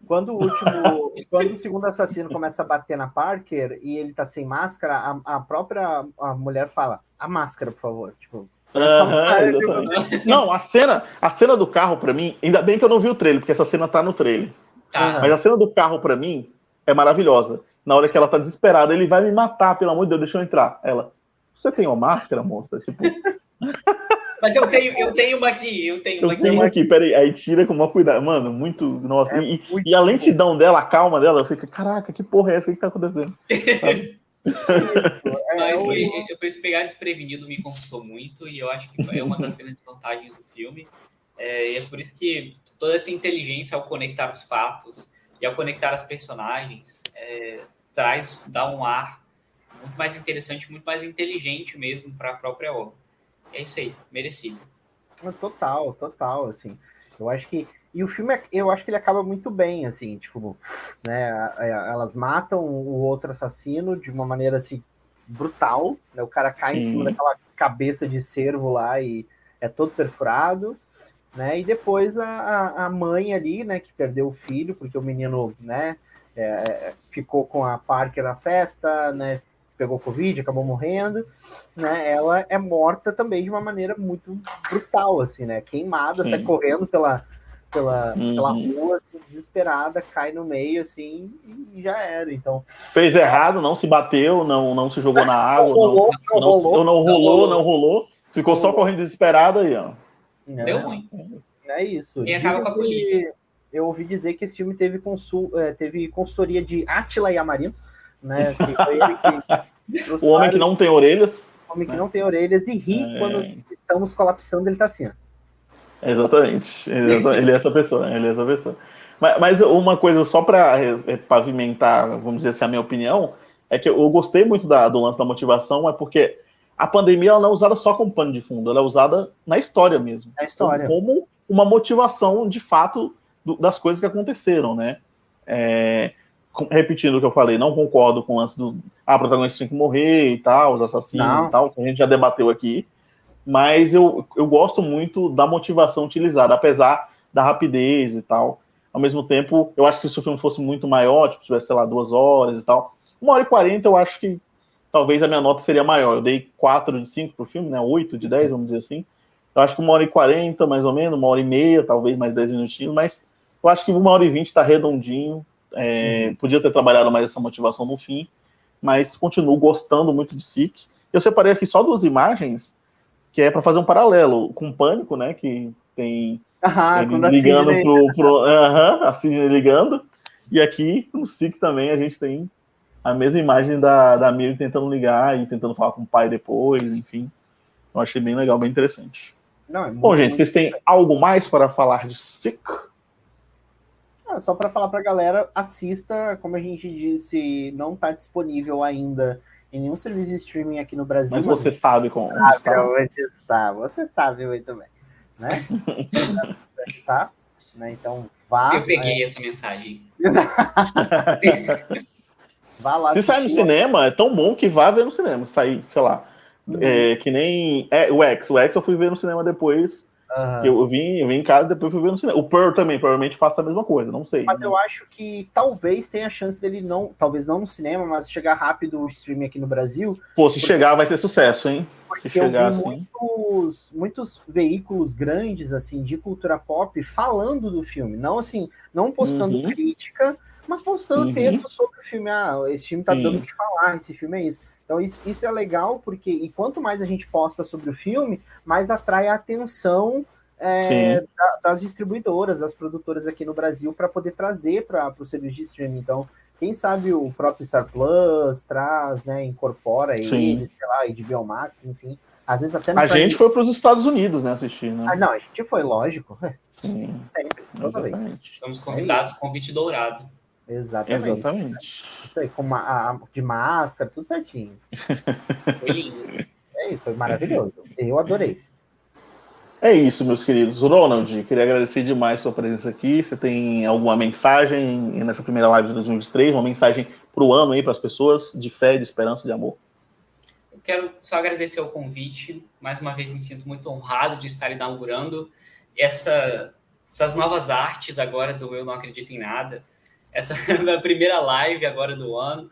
Quando o último, quando o segundo assassino começa a bater na Parker e ele tá sem máscara, a, a própria a mulher fala: a máscara, por favor. Tipo, Uhum, não, a cena, a cena do carro para mim, ainda bem que eu não vi o trailer, porque essa cena tá no trailer. Tá. Mas a cena do carro para mim é maravilhosa. Na hora que ela tá desesperada, ele vai me matar, pelo amor de Deus, deixa eu entrar. Ela, você tem uma máscara, moça? Tipo. Mas eu tenho, eu tenho uma aqui, eu tenho uma eu aqui. Tenho uma aqui, peraí, aí tira com uma cuidado. Mano, muito. Nossa, é e, muito e, a lentidão dela, a calma dela, eu fico, caraca, que porra é essa? O que tá acontecendo? É, Mas foi, foi se pegar desprevenido me conquistou muito e eu acho que é uma das grandes vantagens do filme. É, e é por isso que toda essa inteligência ao conectar os fatos e ao conectar as personagens é, traz, dá um ar muito mais interessante, muito mais inteligente mesmo para a própria obra. É isso aí, merecido. Total, total, assim. Eu acho que e o filme, eu acho que ele acaba muito bem, assim, tipo, né? Elas matam o outro assassino de uma maneira assim brutal, né? O cara cai Sim. em cima daquela cabeça de cervo lá e é todo perfurado, né? E depois a, a mãe ali, né, que perdeu o filho, porque o menino, né, é, é, ficou com a Parker na festa, né? Pegou Covid, acabou morrendo, né? Ela é morta também de uma maneira muito brutal, assim, né? Queimada, Sim. sai correndo pela pela, uhum. pela rua, assim, desesperada, cai no meio, assim, e já era. Então. Fez errado, não se bateu, não, não se jogou na água, não, rolou, não, não, rolou, não, rolou, não rolou, ficou só correndo desesperada aí, ó. É, Deu ruim. É isso. E acaba com a polícia. Eu ouvi dizer que esse filme teve, consul, é, teve consultoria de Atila Yamarino, né? o homem que não tem orelhas. O homem que não tem orelhas e ri é... quando estamos colapsando, ele tá assim, ó. Exatamente. Ele é essa pessoa, ele é essa pessoa. Mas, mas uma coisa só para pavimentar, vamos dizer assim, a minha opinião, é que eu gostei muito da, do lance da motivação, é porque a pandemia ela não é usada só como pano de fundo, ela é usada na história mesmo. Na história. Como uma motivação, de fato, do, das coisas que aconteceram, né? É, repetindo o que eu falei, não concordo com o lance do. Ah, protagonista tem que morrer e tal, os assassinos não. e tal, que a gente já debateu aqui mas eu, eu gosto muito da motivação utilizada, apesar da rapidez e tal. Ao mesmo tempo, eu acho que se o filme fosse muito maior, tipo, tivesse, sei lá, duas horas e tal, uma hora e quarenta, eu acho que talvez a minha nota seria maior. Eu dei 4 de 5 pro filme, né? 8 de 10, vamos dizer assim. Eu acho que uma hora e 40, mais ou menos, uma hora e meia, talvez mais 10 minutinhos, mas eu acho que uma hora e 20 está redondinho. É, uhum. Podia ter trabalhado mais essa motivação no fim, mas continuo gostando muito de SIC. Eu separei aqui só duas imagens, que é para fazer um paralelo com o Pânico, né? Que tem ah, ele ligando a pro, pro uh -huh, a Sidney ligando. E aqui no SIC também a gente tem a mesma imagem da, da Miri tentando ligar e tentando falar com o pai depois, enfim. Eu achei bem legal, bem interessante. Não, é Bom, gente, vocês têm algo mais para falar de SIC? Ah, só para falar para a galera, assista, como a gente disse, não está disponível ainda em nenhum serviço de streaming aqui no Brasil. Mas, mas você sabe como sabe está. onde está. Você sabe muito bem, né? tá? Né? Então vá. Eu peguei né? essa mensagem. vá lá. Se sai no cinema, é tão bom que vá ver no cinema. Sair, sei lá. Uhum. É, que nem é, o X. O X eu fui ver no cinema depois Uhum. Eu, vim, eu vim em casa e depois fui ver no cinema. O Pearl também provavelmente faça a mesma coisa, não sei. Mas eu acho que talvez tenha a chance dele não, talvez não no cinema, mas chegar rápido o streaming aqui no Brasil. Pô, se porque... chegar vai ser sucesso, hein? Porque se chegar assim. Muitos, muitos veículos grandes assim de cultura pop falando do filme, não assim, não postando uhum. crítica, mas postando uhum. texto sobre o filme. Ah, esse filme tá Sim. dando o que falar, esse filme é isso. Então isso, isso é legal porque e quanto mais a gente posta sobre o filme, mais atrai a atenção é, da, das distribuidoras, das produtoras aqui no Brasil para poder trazer para o serviço de streaming. Então, quem sabe o próprio Star Plus traz, né, incorpora ele, sei lá, HBO Max, enfim. Às vezes até A gente foi para os Estados Unidos, né, assistir, né? Ah, não, a gente foi, lógico. Sim. Sempre, toda Exatamente. vez. Estamos convidados, é convite dourado. Exatamente. Exatamente. Isso aí, com a, de máscara, tudo certinho. Foi lindo. É isso, foi maravilhoso. Eu adorei. É isso, meus queridos. Ronald, queria agradecer demais a sua presença aqui. Você tem alguma mensagem nessa primeira live de 2023? Uma mensagem para o ano aí, para as pessoas, de fé, de esperança, de amor? Eu quero só agradecer o convite. Mais uma vez, me sinto muito honrado de estar inaugurando essa, essas novas artes agora do Eu Não Acredito em Nada essa minha primeira live agora do ano.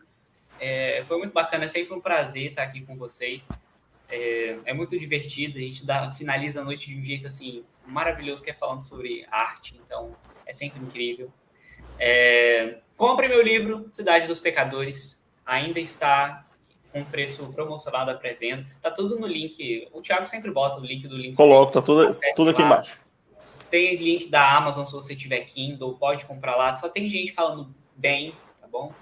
É, foi muito bacana, é sempre um prazer estar aqui com vocês. É, é, muito divertido, a gente dá, finaliza a noite de um jeito assim maravilhoso, que é falando sobre arte, então é sempre incrível. É, compre meu livro, Cidade dos Pecadores, ainda está com preço promocional da pré-venda. Tá tudo no link. O Thiago sempre bota o link do link. Coloca, tá tudo, tudo aqui embaixo. Tem link da Amazon se você tiver Kindle, pode comprar lá. Só tem gente falando bem, tá bom?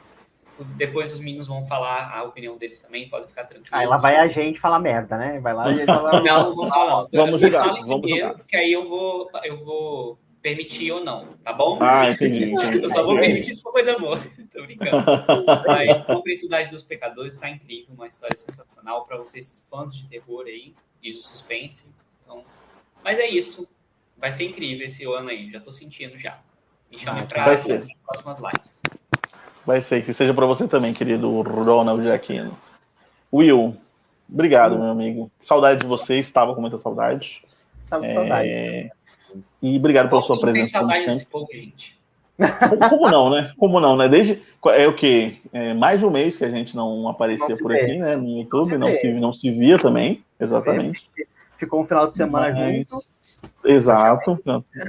Depois os meninos vão falar a opinião deles também, pode ficar tranquilo. Aí lá vai a gente falar merda, né? Vai lá a gente falar... Não, não vou falar. Vamos jogar, vamos primeiro, jogar. que aí eu vou, eu vou permitir ou não, tá bom? Ah, entendi. eu só vou permitir se for coisa boa. Tô brincando. Mas Cidade dos Pecadores tá incrível, uma história sensacional para vocês fãs de terror aí e de suspense. Então, mas é isso. Vai ser incrível esse ano aí, já tô sentindo já. Me chame ah, para as próximas lives. Vai ser, que seja para você também, querido Ronald Aquino. Will, obrigado, meu amigo. Saudade de você, estava com muita saudade. Estava com é... saudade. E obrigado pela sua presença. Saudade desse povo, gente. Como não, né? Como não, né? Desde é o que é mais de um mês que a gente não aparecia não por vê. aqui, né? No YouTube, não se, não se, não se via também, exatamente. Ficou um final de semana Mas... junto. Exato,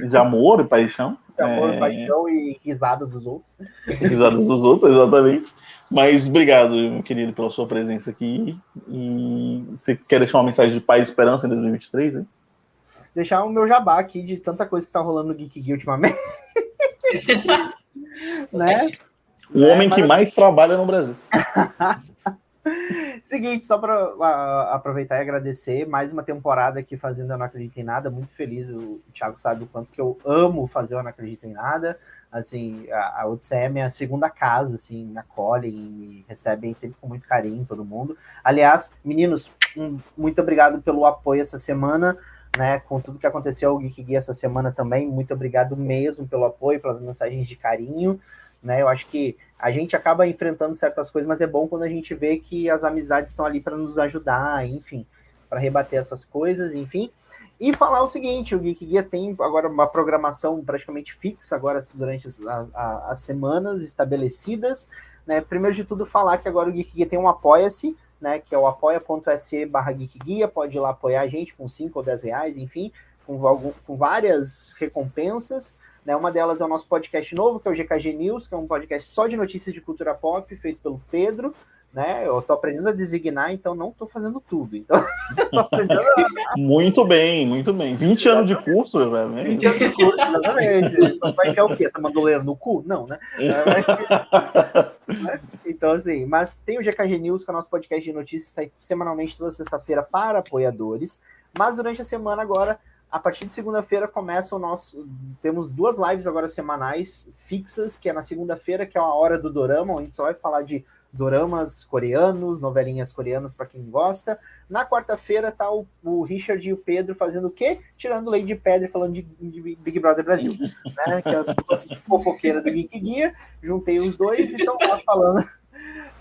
de amor e paixão. De amor, é... paixão e risadas dos outros. Risadas dos outros, exatamente. Mas obrigado, meu querido, pela sua presença aqui. E você quer deixar uma mensagem de paz e esperança em 2023? Hein? Deixar o meu jabá aqui de tanta coisa que tá rolando no Geek Geek ultimamente. né? O homem é, que mais trabalha no Brasil. Seguinte, só para aproveitar e agradecer, mais uma temporada aqui fazendo Eu Não Acredito em Nada, muito feliz, o Thiago sabe o quanto que eu amo fazer Eu Não Acredito em Nada, assim, a, a Odisseia é minha segunda casa, assim, me acolhem, me recebem sempre com muito carinho, todo mundo. Aliás, meninos, um, muito obrigado pelo apoio essa semana, né, com tudo que aconteceu o Geek Guia essa semana também, muito obrigado mesmo pelo apoio, pelas mensagens de carinho, né, eu acho que a gente acaba enfrentando certas coisas, mas é bom quando a gente vê que as amizades estão ali para nos ajudar, enfim, para rebater essas coisas, enfim. E falar o seguinte, o Geek Guia tem agora uma programação praticamente fixa agora durante as, as semanas estabelecidas. Né? Primeiro de tudo, falar que agora o Geek Guia tem um Apoia-se, né, que é o apoia.se barra pode ir lá apoiar a gente com 5 ou 10 reais, enfim, com, com várias recompensas, né, uma delas é o nosso podcast novo, que é o GKG News, que é um podcast só de notícias de cultura pop, feito pelo Pedro, né? Eu tô aprendendo a designar, então não tô fazendo tudo. Então, a... Muito bem, muito bem. 20 anos de curso, velho. 20 anos de curso, exatamente. Então, vai enfiar o quê? Essa mandoleira no cu? Não, né? então, assim, mas tem o GKG News, que é o nosso podcast de notícias, sai semanalmente toda sexta-feira para apoiadores. Mas durante a semana agora, a partir de segunda-feira começa o nosso. Temos duas lives agora semanais fixas, que é na segunda-feira, que é a hora do Dorama, onde só vai falar de doramas coreanos, novelinhas coreanas para quem gosta. Na quarta-feira tá o, o, Richard e o Pedro fazendo o quê? Tirando lei de pedra falando de, de, Big Brother Brasil, né? Que é as duas fofoqueiras do Geek Guia, juntei os dois e estão lá falando,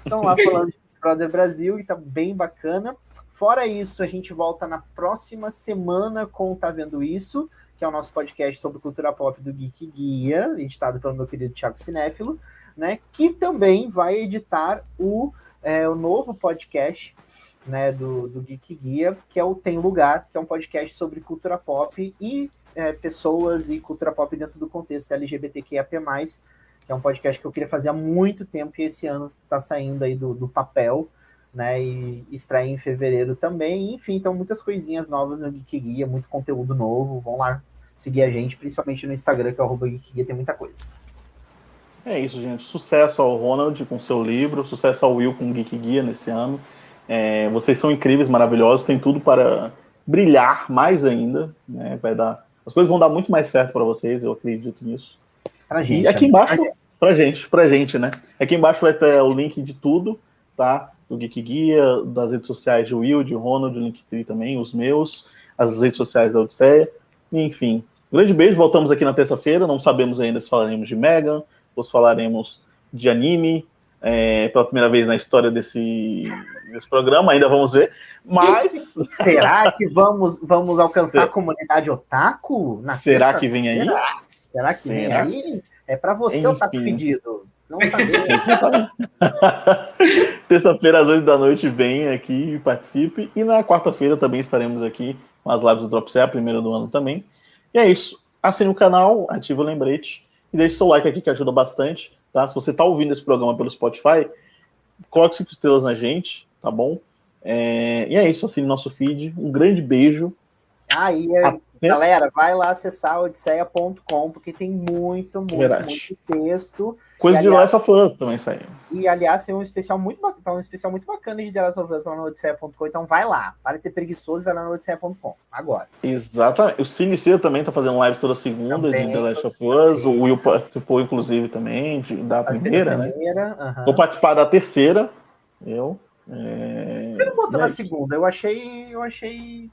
estão lá falando de Big Brother Brasil e tá bem bacana. Fora isso, a gente volta na próxima semana com Tá Vendo Isso, que é o nosso podcast sobre cultura pop do Geek Guia, editado pelo meu querido Thiago Cinéfilo né, que também vai editar o, é, o novo podcast né, do, do Geek Guia, que é o Tem Lugar, que é um podcast sobre cultura pop e é, pessoas e cultura pop dentro do contexto LGBTQIAP+, que é um podcast que eu queria fazer há muito tempo e esse ano está saindo aí do, do papel, né, e extrair em fevereiro também, enfim, então muitas coisinhas novas no Geek Guia, muito conteúdo novo, vão lá seguir a gente, principalmente no Instagram, que é o Geek Guia, tem muita coisa. É isso, gente. Sucesso ao Ronald com seu livro, sucesso ao Will com Geek Guia nesse ano. É, vocês são incríveis, maravilhosos, tem tudo para brilhar mais ainda. Né? Vai dar, as coisas vão dar muito mais certo para vocês, eu acredito nisso. Pra gente, e aqui embaixo, pra gente, pra gente, né? Aqui embaixo vai ter o link de tudo, tá? Do Geek Guia, das redes sociais de Will, de Ronald, do Linktree também, os meus, as redes sociais da Odisseia, enfim. grande beijo, voltamos aqui na terça-feira, não sabemos ainda se falaremos de Megan, depois falaremos de anime é, pela primeira vez na história desse, desse programa, ainda vamos ver. Mas. Será que vamos, vamos alcançar a comunidade otaku? Será que vem aí? Será que Será? vem aí? É para você, Enfim. otaku fedido. Não Terça-feira, às 8 da noite, vem aqui e participe. E na quarta-feira também estaremos aqui com as lives do Drop a primeira do ano também. E é isso. Assine o canal, ative o lembrete e deixe seu like aqui que ajuda bastante, tá? Se você está ouvindo esse programa pelo Spotify, coloque cinco estrelas na gente, tá bom? É... E é isso, assine nosso feed. Um grande beijo. E é, galera, vai lá acessar odisseia.com, porque tem muito, muito, Verdade. muito texto Coisa e, de aliás, Last of Us também saiu. E, aliás, tem um especial muito bacana, tá um especial muito bacana de The Last of Us lá no Odisseia.com, então vai lá. Para de ser preguiçoso e vai lá no Odisseia.com, agora. Exatamente. O Cine também tá fazendo lives toda segunda também, de The Last of Us. O Will participou, inclusive, também de, da primeira, né? Primeira, uh -huh. Vou participar da terceira. Eu. É... Por que não botou na segunda? Eu achei. Eu achei.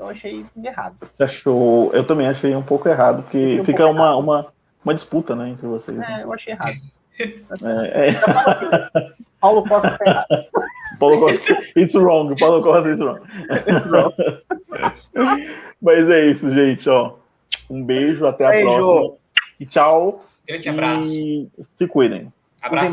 Eu achei errado. Você achou? Eu também achei um pouco errado, porque um fica uma, uma uma disputa, né, entre vocês. É, né? eu achei errado. É, é... Paulo Costa está errado. Paulo Costa, it's wrong. Paulo Costa, it's wrong. It's wrong. Mas é isso, gente, ó. Um beijo, até a beijo. próxima. E tchau. Grande abraço. E se cuidem. Abraço.